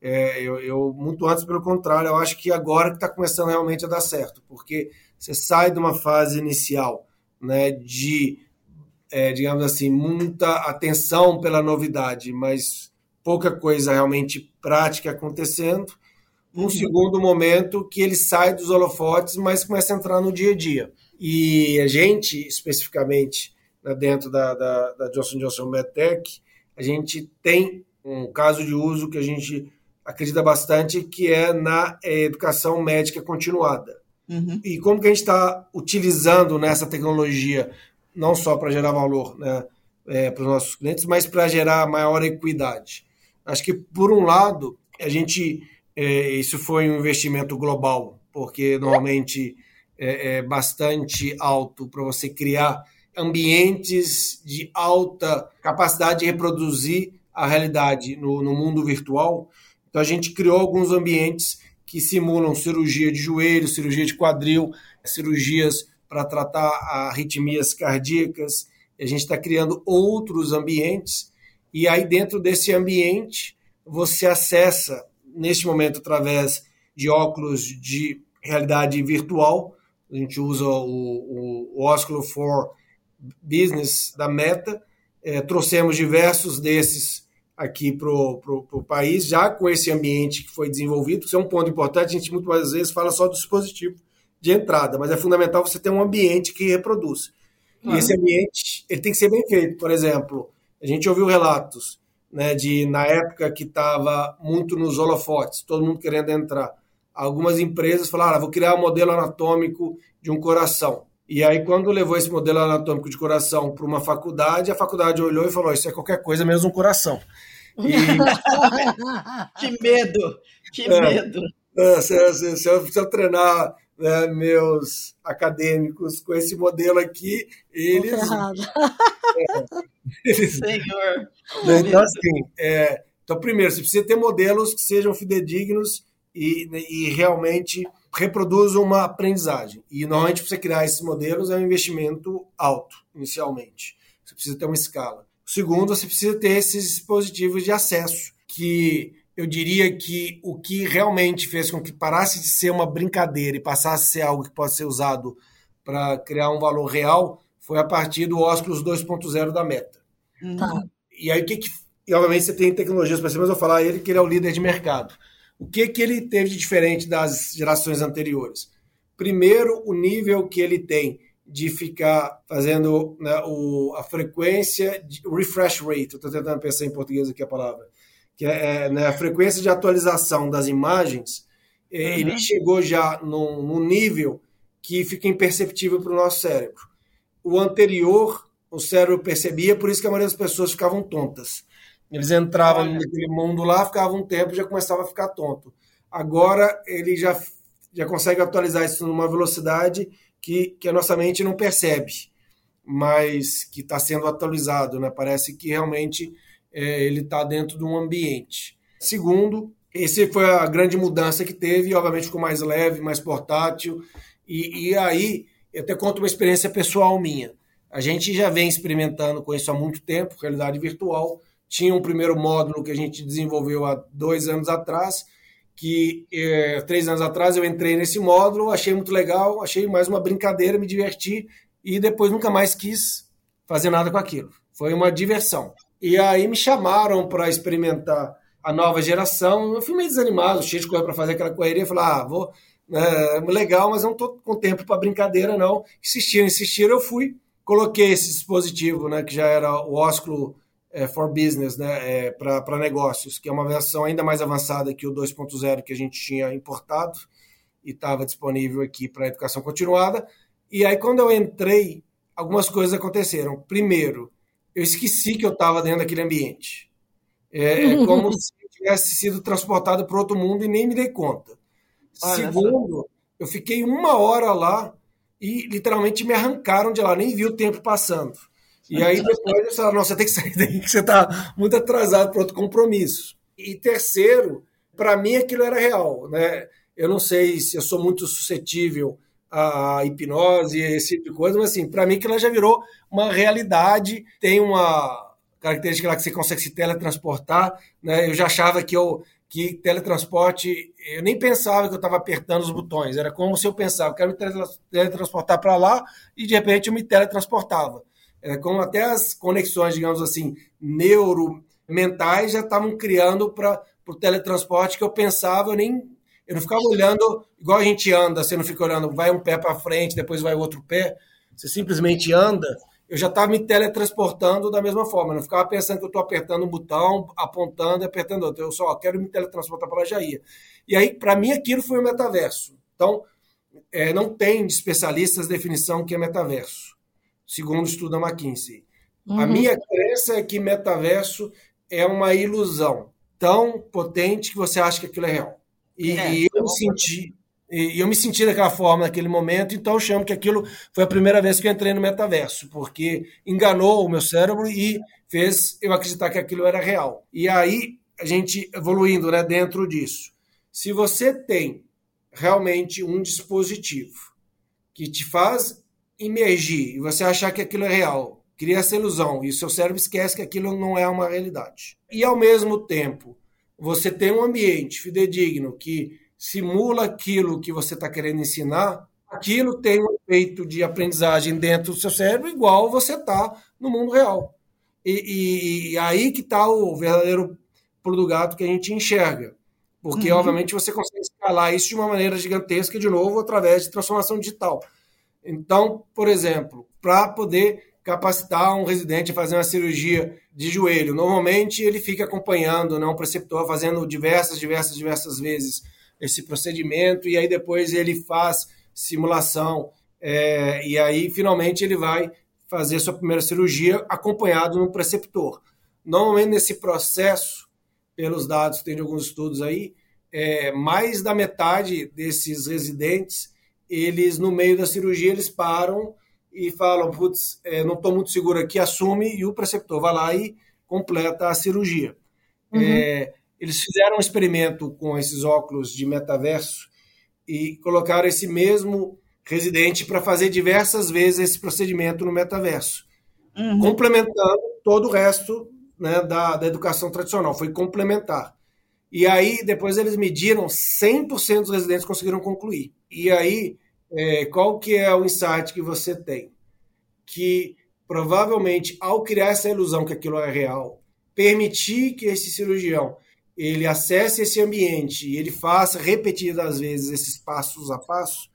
É, eu, eu, muito antes, pelo contrário, eu acho que agora que está começando realmente a dar certo, porque você sai de uma fase inicial né, de, é, digamos assim, muita atenção pela novidade, mas pouca coisa realmente prática acontecendo, um segundo momento que ele sai dos holofotes, mas começa a entrar no dia a dia. E a gente, especificamente, dentro da, da, da Johnson Johnson MedTech, a gente tem um caso de uso que a gente acredita bastante, que é na educação médica continuada. Uhum. E como que a gente está utilizando nessa tecnologia, não só para gerar valor né, é, para os nossos clientes, mas para gerar maior equidade. Acho que, por um lado, a gente é, isso foi um investimento global, porque normalmente é, é bastante alto para você criar ambientes de alta capacidade de reproduzir a realidade no, no mundo virtual. Então a gente criou alguns ambientes que simulam cirurgia de joelho, cirurgia de quadril, cirurgias para tratar arritmias cardíacas. A gente está criando outros ambientes e aí dentro desse ambiente você acessa neste momento através de óculos de realidade virtual. A gente usa o, o, o Oculus for Business da Meta. É, trouxemos diversos desses aqui para o país, já com esse ambiente que foi desenvolvido. Isso é um ponto importante. A gente muitas vezes fala só do dispositivo de entrada, mas é fundamental você ter um ambiente que reproduz. E esse ambiente ele tem que ser bem feito. Por exemplo, a gente ouviu relatos né, de na época que estava muito nos holofotes, todo mundo querendo entrar. Algumas empresas falaram: ah, vou criar um modelo anatômico de um coração. E aí, quando levou esse modelo anatômico de coração para uma faculdade, a faculdade olhou e falou: Isso é qualquer coisa, menos um coração. E... *laughs* que medo! Que é, medo! É, se, se, se, eu, se, eu, treinar né, meus acadêmicos com esse modelo aqui, eles. É, *laughs* Senhor. Né, então, assim, é, então, primeiro, você precisa ter modelos que sejam fidedignos e, e realmente reproduzam uma aprendizagem. E normalmente, para você criar esses modelos, é um investimento alto, inicialmente. Você precisa ter uma escala. Segundo, você precisa ter esses dispositivos de acesso, que eu diria que o que realmente fez com que parasse de ser uma brincadeira e passasse a ser algo que pode ser usado para criar um valor real foi a partir do Oculus 2.0 da Meta. Tá. E aí o que, que e obviamente você tem tecnologias para cima, mas eu vou falar ele que ele é o líder de mercado. O que que ele teve de diferente das gerações anteriores? Primeiro, o nível que ele tem de ficar fazendo né, o, a frequência, de, refresh rate, estou tentando pensar em português aqui a palavra, que é, é né, a frequência de atualização das imagens, uhum. ele chegou já num, num nível que fica imperceptível para o nosso cérebro. O anterior o cérebro percebia, por isso que a maioria das pessoas ficavam tontas. Eles entravam naquele mundo lá, ficavam um tempo e já começava a ficar tonto. Agora ele já, já consegue atualizar isso numa velocidade que, que a nossa mente não percebe, mas que está sendo atualizado. Né? Parece que realmente é, ele está dentro de um ambiente. Segundo, esse foi a grande mudança que teve, obviamente ficou mais leve, mais portátil. E, e aí, eu até conto uma experiência pessoal minha. A gente já vem experimentando com isso há muito tempo, realidade virtual. Tinha um primeiro módulo que a gente desenvolveu há dois anos atrás, que é, três anos atrás eu entrei nesse módulo, achei muito legal, achei mais uma brincadeira, me diverti e depois nunca mais quis fazer nada com aquilo. Foi uma diversão. E aí me chamaram para experimentar a nova geração. Eu fui meio desanimado, cheio de coisa para fazer aquela correria. Falei, ah, vou. É, legal, mas não estou com tempo para brincadeira, não. Insistiram, insistiram, eu fui coloquei esse dispositivo, né, que já era o Ósculo é, for Business, né, é, para negócios, que é uma versão ainda mais avançada que o 2.0 que a gente tinha importado e estava disponível aqui para educação continuada. E aí, quando eu entrei, algumas coisas aconteceram. Primeiro, eu esqueci que eu estava dentro daquele ambiente. É, é *laughs* como se eu tivesse sido transportado para outro mundo e nem me dei conta. Olha Segundo, eu fiquei uma hora lá e literalmente me arrancaram de lá, nem vi o tempo passando. E aí depois eles falaram, você tem que sair daí, que você está muito atrasado para outro compromisso. E terceiro, para mim aquilo era real. Né? Eu não sei se eu sou muito suscetível à hipnose, esse tipo de coisa, mas assim, para mim aquilo já virou uma realidade, tem uma característica lá que você consegue se teletransportar, né? Eu já achava que eu que teletransporte, eu nem pensava que eu estava apertando os botões, era como se eu pensava, eu quero me teletransportar para lá e de repente eu me teletransportava. Era como até as conexões, digamos assim, neuromentais já estavam criando para o teletransporte que eu pensava, eu nem Eu não ficava olhando igual a gente anda, você não fica olhando, vai um pé para frente, depois vai outro pé. Você simplesmente anda. Eu já estava me teletransportando da mesma forma. Eu não ficava pensando que eu estou apertando um botão, apontando e apertando outro. Eu só quero me teletransportar para lá já ia. E aí, para mim, aquilo foi o metaverso. Então, é, não tem especialistas definição que é metaverso, segundo o estudo da McKinsey. Uhum. A minha crença é que metaverso é uma ilusão tão potente que você acha que aquilo é real. E, é, e eu me senti e eu me senti daquela forma naquele momento, então eu chamo que aquilo foi a primeira vez que eu entrei no metaverso, porque enganou o meu cérebro e fez eu acreditar que aquilo era real. E aí a gente evoluindo, né, dentro disso. Se você tem realmente um dispositivo que te faz imergir e você achar que aquilo é real, cria essa ilusão e o seu cérebro esquece que aquilo não é uma realidade. E ao mesmo tempo, você tem um ambiente fidedigno que simula aquilo que você está querendo ensinar, aquilo tem um efeito de aprendizagem dentro do seu cérebro igual você está no mundo real. E, e, e aí que está o verdadeiro pulo do gato que a gente enxerga. Porque, uhum. obviamente, você consegue escalar isso de uma maneira gigantesca, de novo, através de transformação digital. Então, por exemplo, para poder capacitar um residente a fazer uma cirurgia de joelho, normalmente ele fica acompanhando né, um preceptor fazendo diversas, diversas, diversas vezes esse procedimento, e aí depois ele faz simulação, é, e aí finalmente ele vai fazer sua primeira cirurgia acompanhado no preceptor. Normalmente, nesse processo, pelos dados que tem de alguns estudos aí, é, mais da metade desses residentes, eles no meio da cirurgia, eles param e falam, putz, é, não estou muito seguro aqui, assume, e o preceptor vai lá e completa a cirurgia. Uhum. É, eles fizeram um experimento com esses óculos de metaverso e colocaram esse mesmo residente para fazer diversas vezes esse procedimento no metaverso, uhum. complementando todo o resto né, da, da educação tradicional, foi complementar. E aí, depois eles mediram, 100% dos residentes conseguiram concluir. E aí, é, qual que é o insight que você tem? Que provavelmente, ao criar essa ilusão que aquilo é real, permitir que esse cirurgião ele acesse esse ambiente e ele faça repetidas vezes esses passos a passo,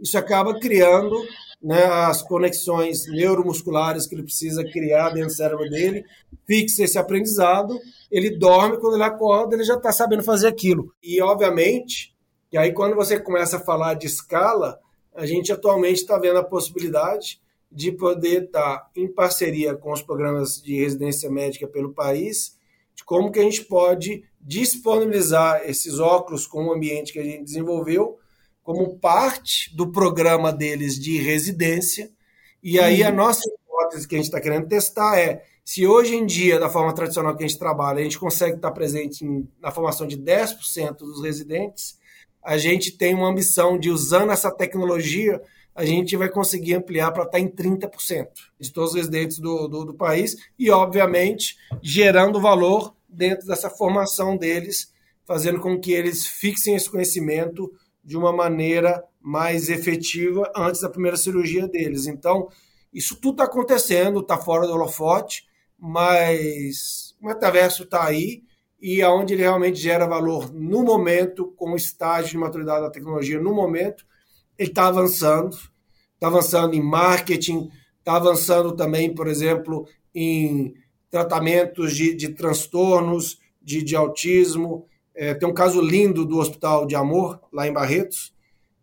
isso acaba criando né, as conexões neuromusculares que ele precisa criar dentro do cérebro dele, fixa esse aprendizado, ele dorme, quando ele acorda, ele já está sabendo fazer aquilo. E, obviamente, e aí quando você começa a falar de escala, a gente atualmente está vendo a possibilidade de poder estar tá em parceria com os programas de residência médica pelo país, de como que a gente pode disponibilizar esses óculos com o ambiente que a gente desenvolveu como parte do programa deles de residência. E aí a uhum. nossa hipótese que a gente está querendo testar é se hoje em dia, da forma tradicional que a gente trabalha, a gente consegue estar presente em, na formação de 10% dos residentes, a gente tem uma ambição de, usando essa tecnologia, a gente vai conseguir ampliar para estar em 30% de todos os residentes do, do, do país e, obviamente, gerando valor dentro dessa formação deles, fazendo com que eles fixem esse conhecimento de uma maneira mais efetiva antes da primeira cirurgia deles. Então, isso tudo está acontecendo, está fora do holofote, mas o metaverso está aí e aonde ele realmente gera valor no momento, com o estágio de maturidade da tecnologia no momento, ele está avançando, está avançando em marketing, está avançando também, por exemplo, em tratamentos de, de transtornos, de, de autismo, é, tem um caso lindo do Hospital de Amor, lá em Barretos,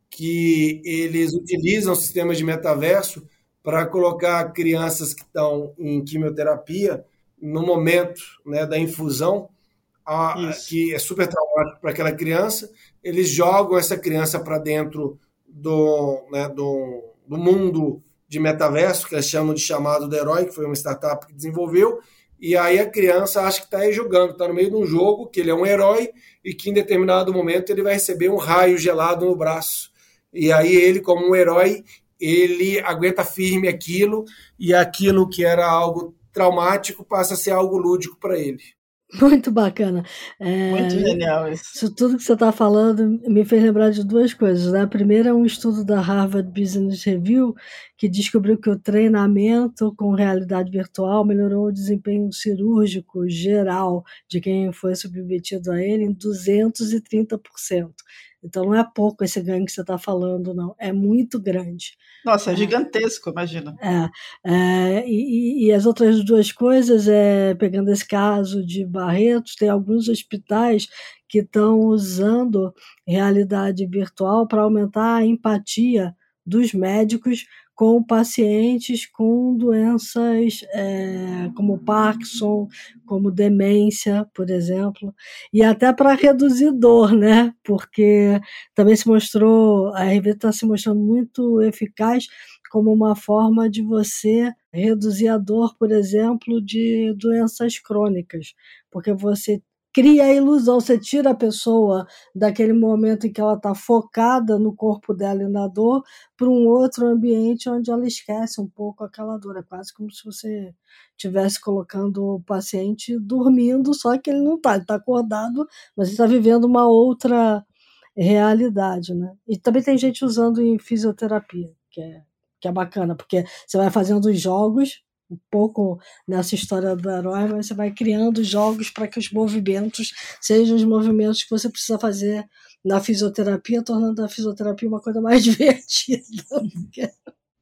que eles utilizam sistemas de metaverso para colocar crianças que estão em quimioterapia no momento né, da infusão, a, que é super traumático para aquela criança. Eles jogam essa criança para dentro do, né, do, do mundo de metaverso, que eles chamam de chamado do herói, que foi uma startup que desenvolveu, e aí a criança acha que está aí jogando, está no meio de um jogo, que ele é um herói e que em determinado momento ele vai receber um raio gelado no braço. E aí ele, como um herói, ele aguenta firme aquilo e aquilo que era algo traumático passa a ser algo lúdico para ele. Muito bacana. É, Muito genial isso. Isso tudo que você está falando me fez lembrar de duas coisas. Né? A primeira é um estudo da Harvard Business Review que descobriu que o treinamento com realidade virtual melhorou o desempenho cirúrgico geral de quem foi submetido a ele em 230%. Então não é pouco esse ganho que você está falando, não. É muito grande. Nossa, é, é gigantesco, imagina. É, é e, e, as outras duas coisas, é, pegando esse caso de Barretos, tem alguns hospitais que estão usando realidade virtual para aumentar a empatia dos médicos com pacientes com doenças é, como Parkinson, como demência, por exemplo, e até para reduzir dor, né? Porque também se mostrou, a revista está se mostrando muito eficaz como uma forma de você reduzir a dor, por exemplo, de doenças crônicas, porque você cria a ilusão, você tira a pessoa daquele momento em que ela está focada no corpo dela e na dor para um outro ambiente onde ela esquece um pouco aquela dor. É quase como se você estivesse colocando o paciente dormindo, só que ele não está, ele está acordado, mas ele está vivendo uma outra realidade, né? E também tem gente usando em fisioterapia, que é, que é bacana, porque você vai fazendo os jogos um pouco nessa história do herói, mas você vai criando jogos para que os movimentos sejam os movimentos que você precisa fazer na fisioterapia, tornando a fisioterapia uma coisa mais *laughs* divertida.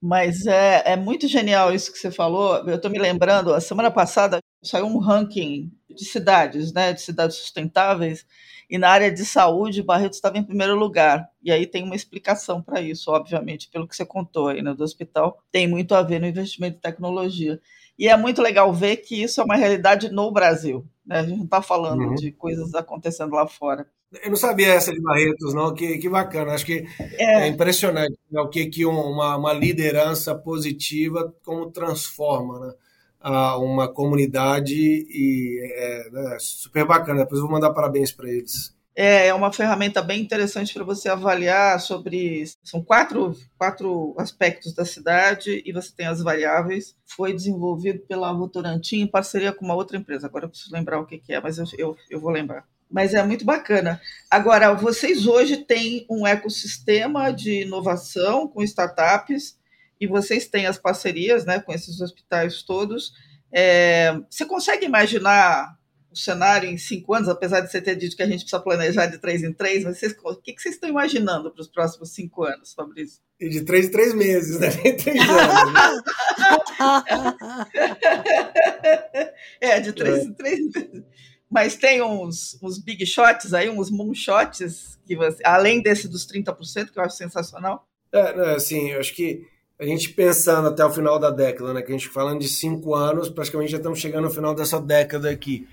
Mas é, é muito genial isso que você falou. Eu estou me lembrando, a semana passada saiu um ranking de cidades, né, de cidades sustentáveis, e na área de saúde, Barretos estava em primeiro lugar. E aí tem uma explicação para isso, obviamente, pelo que você contou aí né, do hospital. Tem muito a ver no investimento em tecnologia. E é muito legal ver que isso é uma realidade no Brasil. Né? A gente não está falando uhum. de coisas acontecendo lá fora. Eu não sabia essa de Barretos, não. Que, que bacana. Acho que é, é impressionante né? o que, que uma, uma liderança positiva como transforma, né? A uma comunidade e é, né, super bacana. Depois eu vou mandar parabéns para eles. É, é uma ferramenta bem interessante para você avaliar sobre. São quatro, quatro aspectos da cidade e você tem as variáveis. Foi desenvolvido pela Votorantim em parceria com uma outra empresa. Agora eu preciso lembrar o que, que é, mas eu, eu, eu vou lembrar. Mas é muito bacana. Agora, vocês hoje têm um ecossistema de inovação com startups e vocês têm as parcerias né, com esses hospitais todos. É, você consegue imaginar o cenário em cinco anos, apesar de você ter dito que a gente precisa planejar de três em três, mas vocês, o que, que vocês estão imaginando para os próximos cinco anos, Fabrício? E de três em três meses, né? Três anos. Né? *laughs* é, de três em três meses. Mas tem uns, uns big shots aí, uns moonshots, que você, além desse dos 30%, que eu acho sensacional. É, assim, eu acho que a gente pensando até o final da década, né? Que a gente falando de cinco anos, praticamente já estamos chegando ao final dessa década aqui.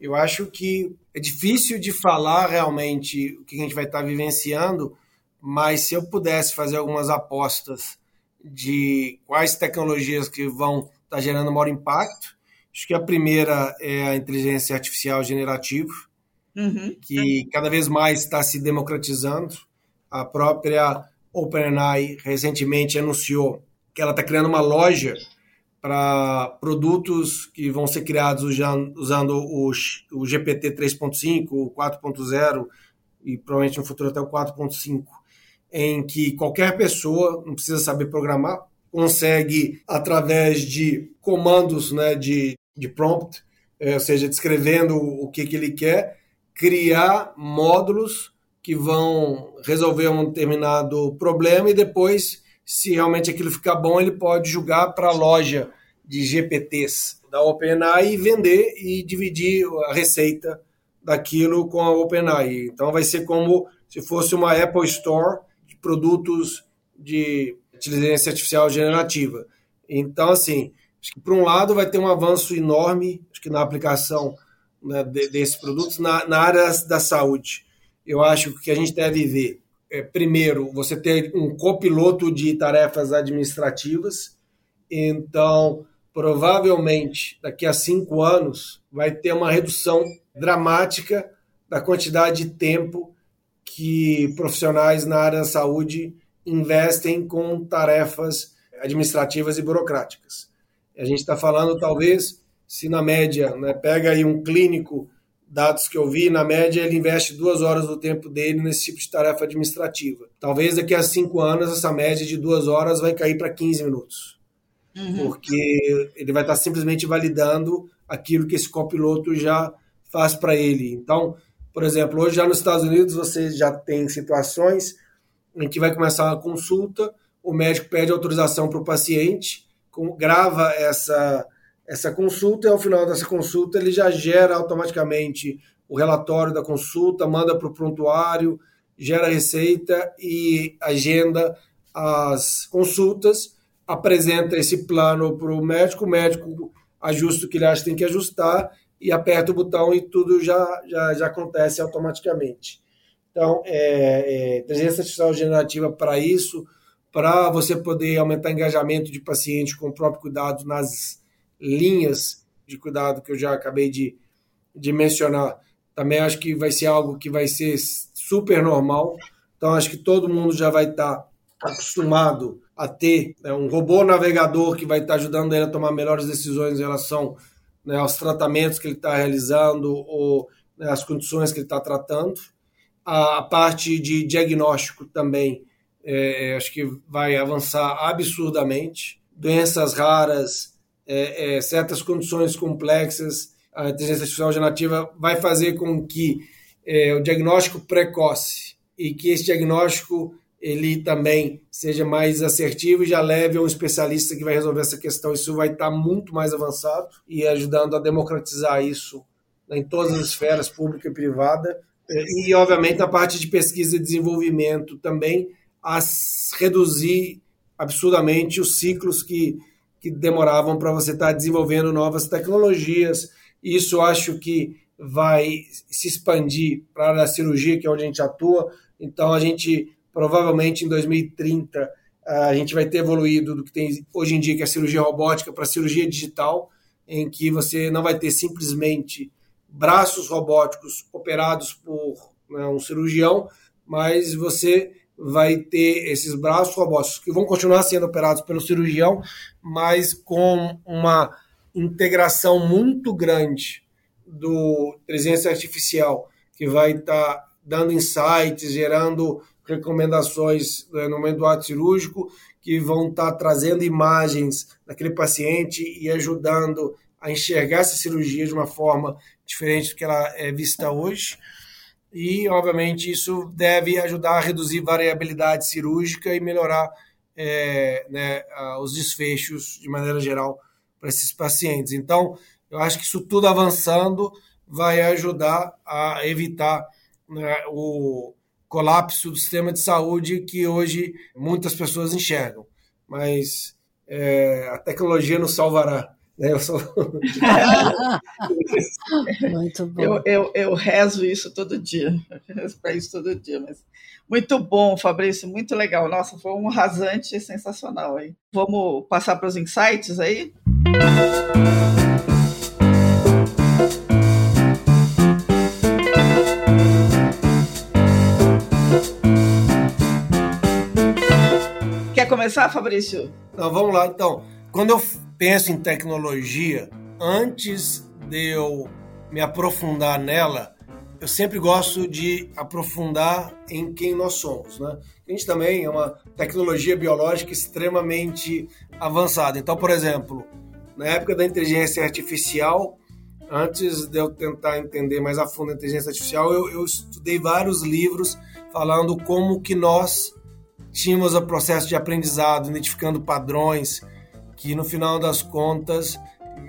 Eu acho que é difícil de falar realmente o que a gente vai estar vivenciando, mas se eu pudesse fazer algumas apostas de quais tecnologias que vão estar gerando maior impacto, acho que a primeira é a inteligência artificial generativa, uhum. que cada vez mais está se democratizando. A própria OpenAI recentemente anunciou que ela está criando uma loja para produtos que vão ser criados usando o, o GPT 3.5, o 4.0 e provavelmente no futuro até o 4.5, em que qualquer pessoa, não precisa saber programar, consegue, através de comandos né, de, de prompt, é, ou seja, descrevendo o que, que ele quer, criar módulos que vão resolver um determinado problema e depois, se realmente aquilo ficar bom, ele pode jogar para a loja de GPTs da OpenAI e vender e dividir a receita daquilo com a OpenAI. Então vai ser como se fosse uma Apple Store de produtos de inteligência artificial generativa. Então, assim, acho que por um lado vai ter um avanço enorme, acho que na aplicação né, de, desses produtos na, na área da saúde eu acho que a gente deve ver, é, primeiro, você ter um copiloto de tarefas administrativas. Então, provavelmente, daqui a cinco anos, vai ter uma redução dramática da quantidade de tempo que profissionais na área da saúde investem com tarefas administrativas e burocráticas. A gente está falando, talvez, se na média, né, pega aí um clínico dados que eu vi, na média ele investe duas horas do tempo dele nesse tipo de tarefa administrativa. Talvez daqui a cinco anos essa média de duas horas vai cair para 15 minutos. Uhum. Porque ele vai estar simplesmente validando aquilo que esse copiloto já faz para ele. Então, Por exemplo, hoje já nos Estados Unidos você já tem situações em que vai começar uma consulta, o médico pede autorização para o paciente, grava essa, essa consulta e ao final dessa consulta ele já gera automaticamente o relatório da consulta, manda para o prontuário, gera receita e agenda as consultas, apresenta esse plano para o médico, o médico ajusta o que ele acha que tem que ajustar e aperta o botão e tudo já, já, já acontece automaticamente. Então, é, é, inteligência artificial generativa para isso, para você poder aumentar engajamento de paciente com o próprio cuidado nas linhas de cuidado que eu já acabei de, de mencionar. Também acho que vai ser algo que vai ser super normal. Então, acho que todo mundo já vai estar tá acostumado a ter né, um robô navegador que vai estar tá ajudando ele a tomar melhores decisões em relação né, aos tratamentos que ele está realizando ou né, as condições que ele está tratando. A, parte de diagnóstico também é, acho que vai avançar absurdamente. Doenças raras, é, é, certas condições complexas, a inteligência artificial generativa vai fazer com que é, o diagnóstico precoce e que esse diagnóstico ele também seja mais assertivo e já leve a um especialista que vai resolver essa questão. Isso vai estar muito mais avançado e ajudando a democratizar isso em todas as esferas, pública e privada. E, obviamente, na parte de pesquisa e desenvolvimento também, a reduzir absurdamente os ciclos que, que demoravam para você estar desenvolvendo novas tecnologias. Isso acho que vai se expandir para a cirurgia, que é onde a gente atua. Então, a gente provavelmente em 2030 a gente vai ter evoluído do que tem hoje em dia, que é a cirurgia robótica, para a cirurgia digital, em que você não vai ter simplesmente braços robóticos operados por né, um cirurgião, mas você vai ter esses braços robóticos que vão continuar sendo operados pelo cirurgião, mas com uma integração muito grande do inteligência artificial, que vai estar tá dando insights, gerando recomendações né, no momento do ato cirúrgico que vão estar tá trazendo imagens daquele paciente e ajudando a enxergar essa cirurgia de uma forma diferente do que ela é vista hoje. E, obviamente, isso deve ajudar a reduzir variabilidade cirúrgica e melhorar é, né, os desfechos de maneira geral para esses pacientes. Então, eu acho que isso tudo avançando vai ajudar a evitar né, o, colapso do sistema de saúde que hoje muitas pessoas enxergam. Mas é, a tecnologia nos salvará. Né? Eu, sou... *laughs* muito bom. Eu, eu, eu, rezo isso todo dia, eu rezo para isso todo dia. Mas muito bom, Fabrício, muito legal. Nossa, foi um rasante sensacional aí. Vamos passar para os insights aí? começar, Fabrício? Não, vamos lá. Então, quando eu penso em tecnologia, antes de eu me aprofundar nela, eu sempre gosto de aprofundar em quem nós somos, né? A gente também é uma tecnologia biológica extremamente avançada. Então, por exemplo, na época da inteligência artificial, antes de eu tentar entender mais a fundo a inteligência artificial, eu, eu estudei vários livros falando como que nós tínhamos o processo de aprendizado, identificando padrões, que no final das contas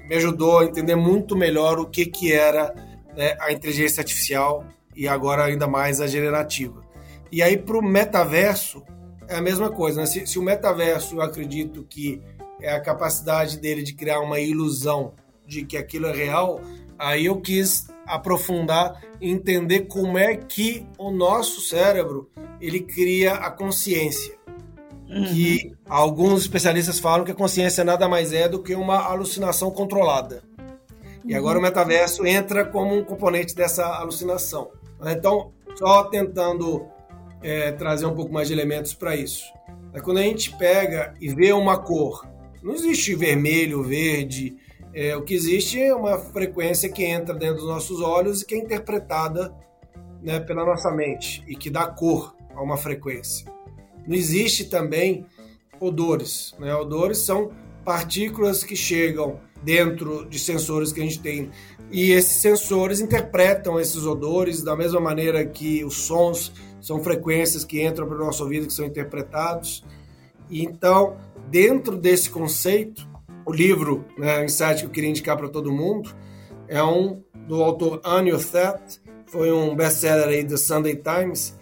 me ajudou a entender muito melhor o que, que era né, a inteligência artificial e agora ainda mais a generativa. E aí para o metaverso é a mesma coisa. Né? Se, se o metaverso eu acredito que é a capacidade dele de criar uma ilusão de que aquilo é real, aí eu quis aprofundar e entender como é que o nosso cérebro ele cria a consciência. Uhum. Que alguns especialistas falam que a consciência nada mais é do que uma alucinação controlada. E agora o metaverso entra como um componente dessa alucinação. Então, só tentando é, trazer um pouco mais de elementos para isso. É quando a gente pega e vê uma cor, não existe vermelho, verde, é, o que existe é uma frequência que entra dentro dos nossos olhos e que é interpretada né, pela nossa mente e que dá cor a uma frequência. Não existe também odores. Né? Odores são partículas que chegam dentro de sensores que a gente tem. E esses sensores interpretam esses odores da mesma maneira que os sons são frequências que entram para o nosso ouvido que são interpretados. Então, dentro desse conceito, o livro, né, insight que eu queria indicar para todo mundo, é um do autor Anil Thet, foi um best-seller aí do Sunday Times,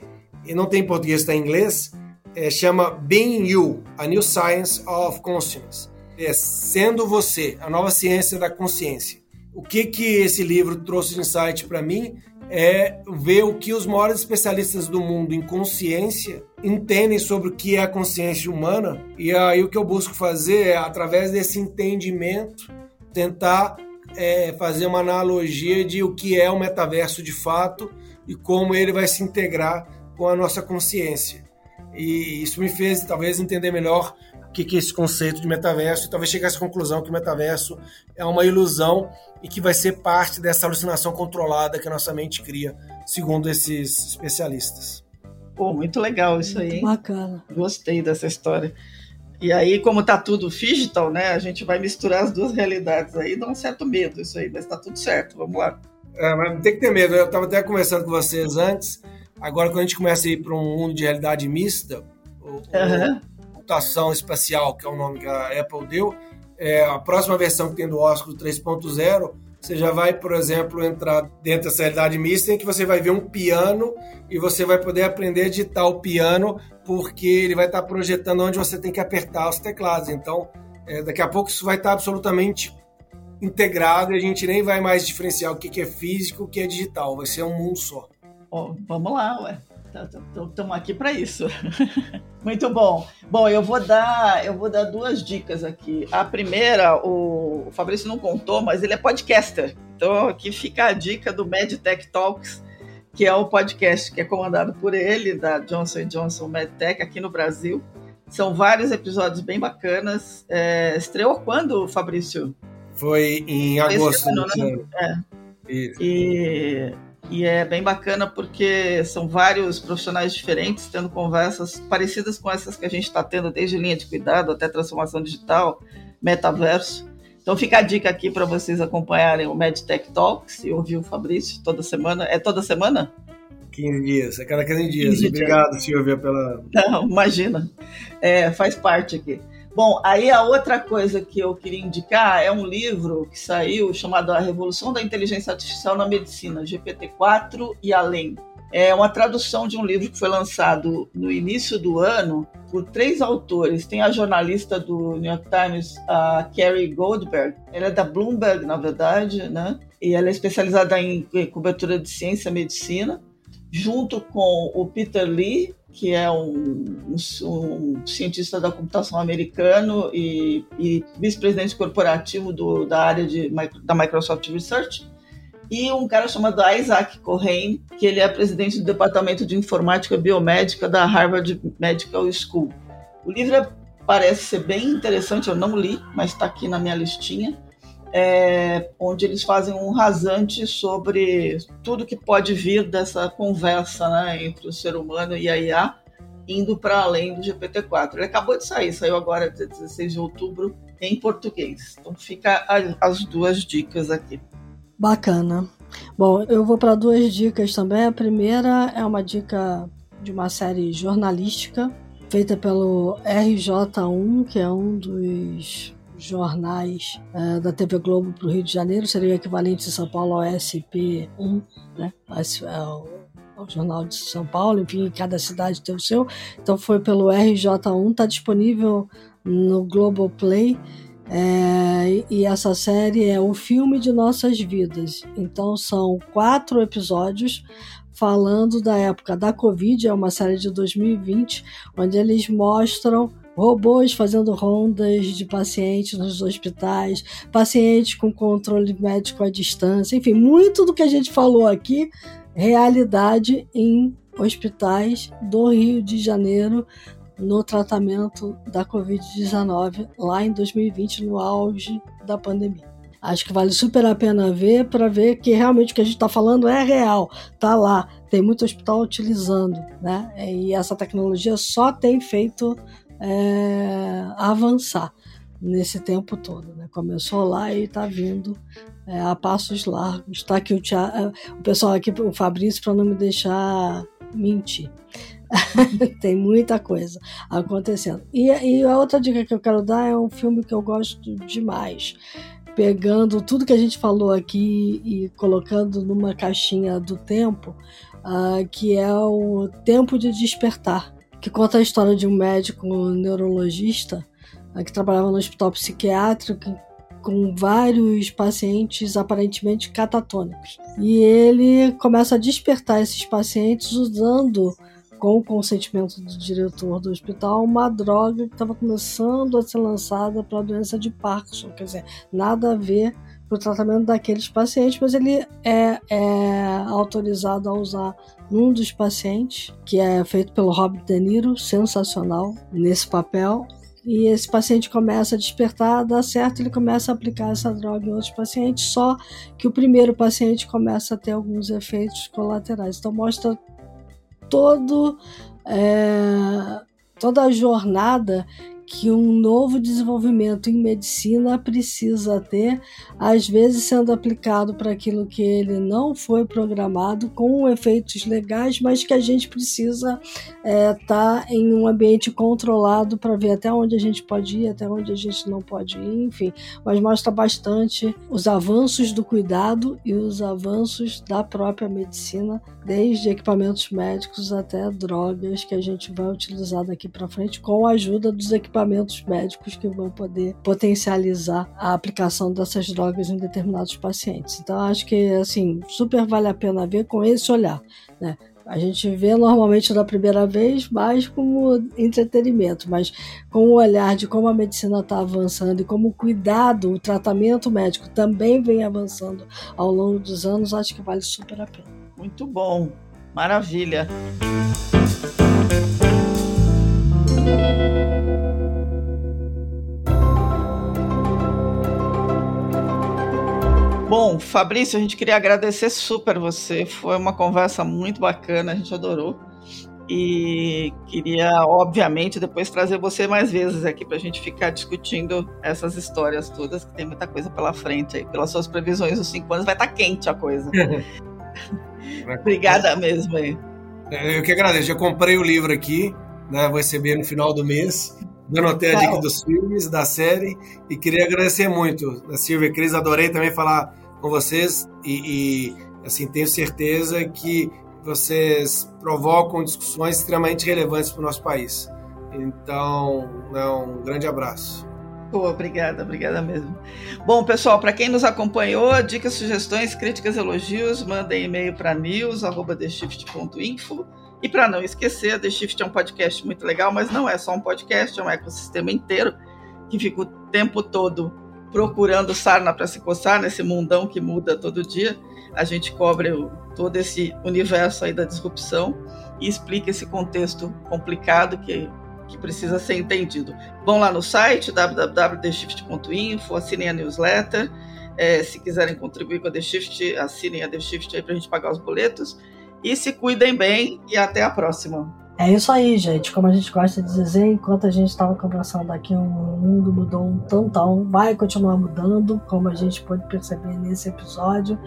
e não tem em português, está em inglês, é, chama Being You, A New Science of Consciousness. É Sendo Você, a nova ciência da consciência. O que, que esse livro trouxe de insight para mim é ver o que os maiores especialistas do mundo em consciência entendem sobre o que é a consciência humana. E aí o que eu busco fazer é, através desse entendimento, tentar é, fazer uma analogia de o que é o metaverso de fato e como ele vai se integrar com a nossa consciência. E isso me fez talvez entender melhor o que é esse conceito de metaverso e talvez chegar a essa conclusão que o metaverso é uma ilusão e que vai ser parte dessa alucinação controlada que a nossa mente cria, segundo esses especialistas. Pô, muito legal isso aí. Bacana. Gostei dessa história. E aí, como tá tudo digital, né? A gente vai misturar as duas realidades aí, dá um certo medo isso aí, mas tá tudo certo, vamos lá. É, mas não tem que ter medo. Eu estava até conversando com vocês antes. Agora, quando a gente começa a ir para um mundo de realidade mista, ou, uhum. computação espacial, que é o nome que a Apple deu, é, a próxima versão que tem do Ósculo 3.0, você já vai, por exemplo, entrar dentro dessa realidade mista em que você vai ver um piano e você vai poder aprender a digitar o piano porque ele vai estar projetando onde você tem que apertar os teclados. Então, é, daqui a pouco isso vai estar absolutamente integrado e a gente nem vai mais diferenciar o que é físico e o que é digital. Vai ser um mundo só. Oh, vamos lá, ué. Estamos tá, tá, aqui para isso. *laughs* Muito bom. Bom, eu vou dar, eu vou dar duas dicas aqui. A primeira, o, o Fabrício não contou, mas ele é podcaster. Então aqui fica a dica do MedTech Talks, que é o podcast que é comandado por ele, da Johnson Johnson MedTech aqui no Brasil. São vários episódios bem bacanas. É, estreou quando, Fabrício? Foi em agosto. Ano, né? É. E e é bem bacana porque são vários profissionais diferentes tendo conversas parecidas com essas que a gente está tendo, desde linha de cuidado até transformação digital, metaverso. Então fica a dica aqui para vocês acompanharem o MedTech Talks e ouvir o Fabrício toda semana. É toda semana? 15 dias, é cada 15 dias. 15 Obrigado, dias. Silvia, pela. Não, imagina. É, faz parte aqui. Bom, aí a outra coisa que eu queria indicar é um livro que saiu chamado A Revolução da Inteligência Artificial na Medicina, GPT-4 e Além. É uma tradução de um livro que foi lançado no início do ano por três autores. Tem a jornalista do New York Times, a Carrie Goldberg. Ela é da Bloomberg, na verdade, né? E ela é especializada em cobertura de ciência e medicina, junto com o Peter Lee, que é um, um, cientista da computação americano e, e vice-presidente corporativo do, da área de, da Microsoft Research, e um cara chamado Isaac Cohen, que ele é presidente do Departamento de Informática Biomédica da Harvard Medical School. O livro é, parece ser bem interessante, eu não li, mas está aqui na minha listinha é, onde eles fazem um rasante sobre tudo que pode vir dessa conversa né, entre o ser humano e a IA, indo para além do GPT-4. Ele acabou de sair, saiu agora, 16 de outubro, em português. Então fica as duas dicas aqui. Bacana. Bom, eu vou para duas dicas também. A primeira é uma dica de uma série jornalística feita pelo RJ1, que é um dos jornais uh, da TV Globo para o Rio de Janeiro, seria o equivalente de São Paulo ao SP1, né? Mas, uh, o Jornal de São Paulo, enfim, cada cidade tem o seu. Então foi pelo RJ1, está disponível no Globoplay. É, e essa série é o filme de nossas vidas. Então são quatro episódios falando da época da Covid, é uma série de 2020, onde eles mostram robôs fazendo rondas de pacientes nos hospitais, pacientes com controle médico à distância, enfim, muito do que a gente falou aqui, realidade em hospitais do Rio de Janeiro no tratamento da Covid-19 lá em 2020, no auge da pandemia. Acho que vale super a pena ver para ver que realmente o que a gente está falando é real, tá lá, tem muito hospital utilizando, né? E essa tecnologia só tem feito é, avançar. nesse tempo todo. Né? Começou lá e está vindo é, a passos largos. Está aqui o, Thiago, o pessoal aqui, o Fabrício, para não me deixar mentir. *laughs* Tem muita coisa acontecendo. E, e a outra dica que eu quero dar é um filme que eu gosto demais pegando tudo que a gente falou aqui e colocando numa caixinha do tempo, uh, que é o Tempo de Despertar, que conta a história de um médico neurologista uh, que trabalhava no hospital psiquiátrico com vários pacientes aparentemente catatônicos. E ele começa a despertar esses pacientes usando com o consentimento do diretor do hospital, uma droga que estava começando a ser lançada para a doença de Parkinson. Quer dizer, nada a ver para o tratamento daqueles pacientes, mas ele é, é, autorizado a usar num dos pacientes, que é feito pelo Robert De Niro, sensacional nesse papel. E esse paciente começa a despertar, dá certo, ele começa a aplicar essa droga em outros pacientes, só que o primeiro paciente começa a ter alguns efeitos colaterais. Então mostra todo, é, toda a jornada que um novo desenvolvimento em medicina precisa ter, às vezes sendo aplicado para aquilo que ele não foi programado, com efeitos legais, mas que a gente precisa estar é, tá em um ambiente controlado para ver até onde a gente pode ir, até onde a gente não pode ir, enfim. Mas mostra bastante os avanços do cuidado e os avanços da própria medicina, desde equipamentos médicos até drogas que a gente vai utilizar daqui para frente, com a ajuda dos equipamentos equipamentos médicos que vão poder potencializar a aplicação dessas drogas em determinados pacientes. Então, acho que, assim, super vale a pena ver com esse olhar, né? A gente vê normalmente da primeira vez mais como entretenimento, mas com o olhar de como a medicina está avançando e como o cuidado, o tratamento médico também vem avançando ao longo dos anos, acho que vale super a pena. Muito bom, maravilha. Bom, Fabrício, a gente queria agradecer super você. Foi uma conversa muito bacana, a gente adorou. E queria, obviamente, depois trazer você mais vezes aqui para a gente ficar discutindo essas histórias todas, que tem muita coisa pela frente aí. Pelas suas previsões, os cinco anos vai estar tá quente a coisa. *laughs* Obrigada mesmo aí. É, eu que agradeço. Já comprei o livro aqui, né? Vou receber no final do mês. Eu anotei a dica dos filmes, da série, e queria agradecer muito a Silvia e Cris. Adorei também falar com vocês e, e assim tenho certeza que vocês provocam discussões extremamente relevantes para o nosso país. Então, né, um grande abraço. Oh, obrigada, obrigada mesmo. Bom, pessoal, para quem nos acompanhou, dicas, sugestões, críticas, elogios, mandem e-mail para news@theshift.info. E para não esquecer, The Shift é um podcast muito legal, mas não é só um podcast, é um ecossistema inteiro que fica o tempo todo procurando sarna para se coçar nesse mundão que muda todo dia. A gente cobre todo esse universo aí da disrupção e explica esse contexto complicado que, que precisa ser entendido. Vão lá no site www.theshift.info, assinem a newsletter. É, se quiserem contribuir com a The Shift, assinem a The Shift aí para a gente pagar os boletos. E se cuidem bem e até a próxima. É isso aí, gente. Como a gente gosta de dizer, enquanto a gente estava conversando aqui, o mundo mudou um tantão, vai continuar mudando, como a gente pode perceber nesse episódio.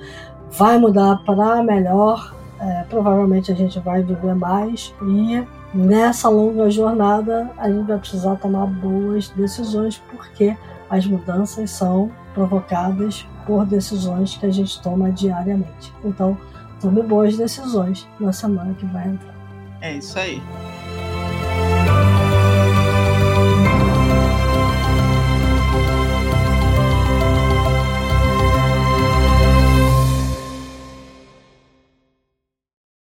Vai mudar para melhor. É, provavelmente a gente vai viver mais e nessa longa jornada a gente vai precisar tomar boas decisões porque as mudanças são provocadas por decisões que a gente toma diariamente. Então, tome boas decisões na semana que vai entrar. É isso aí.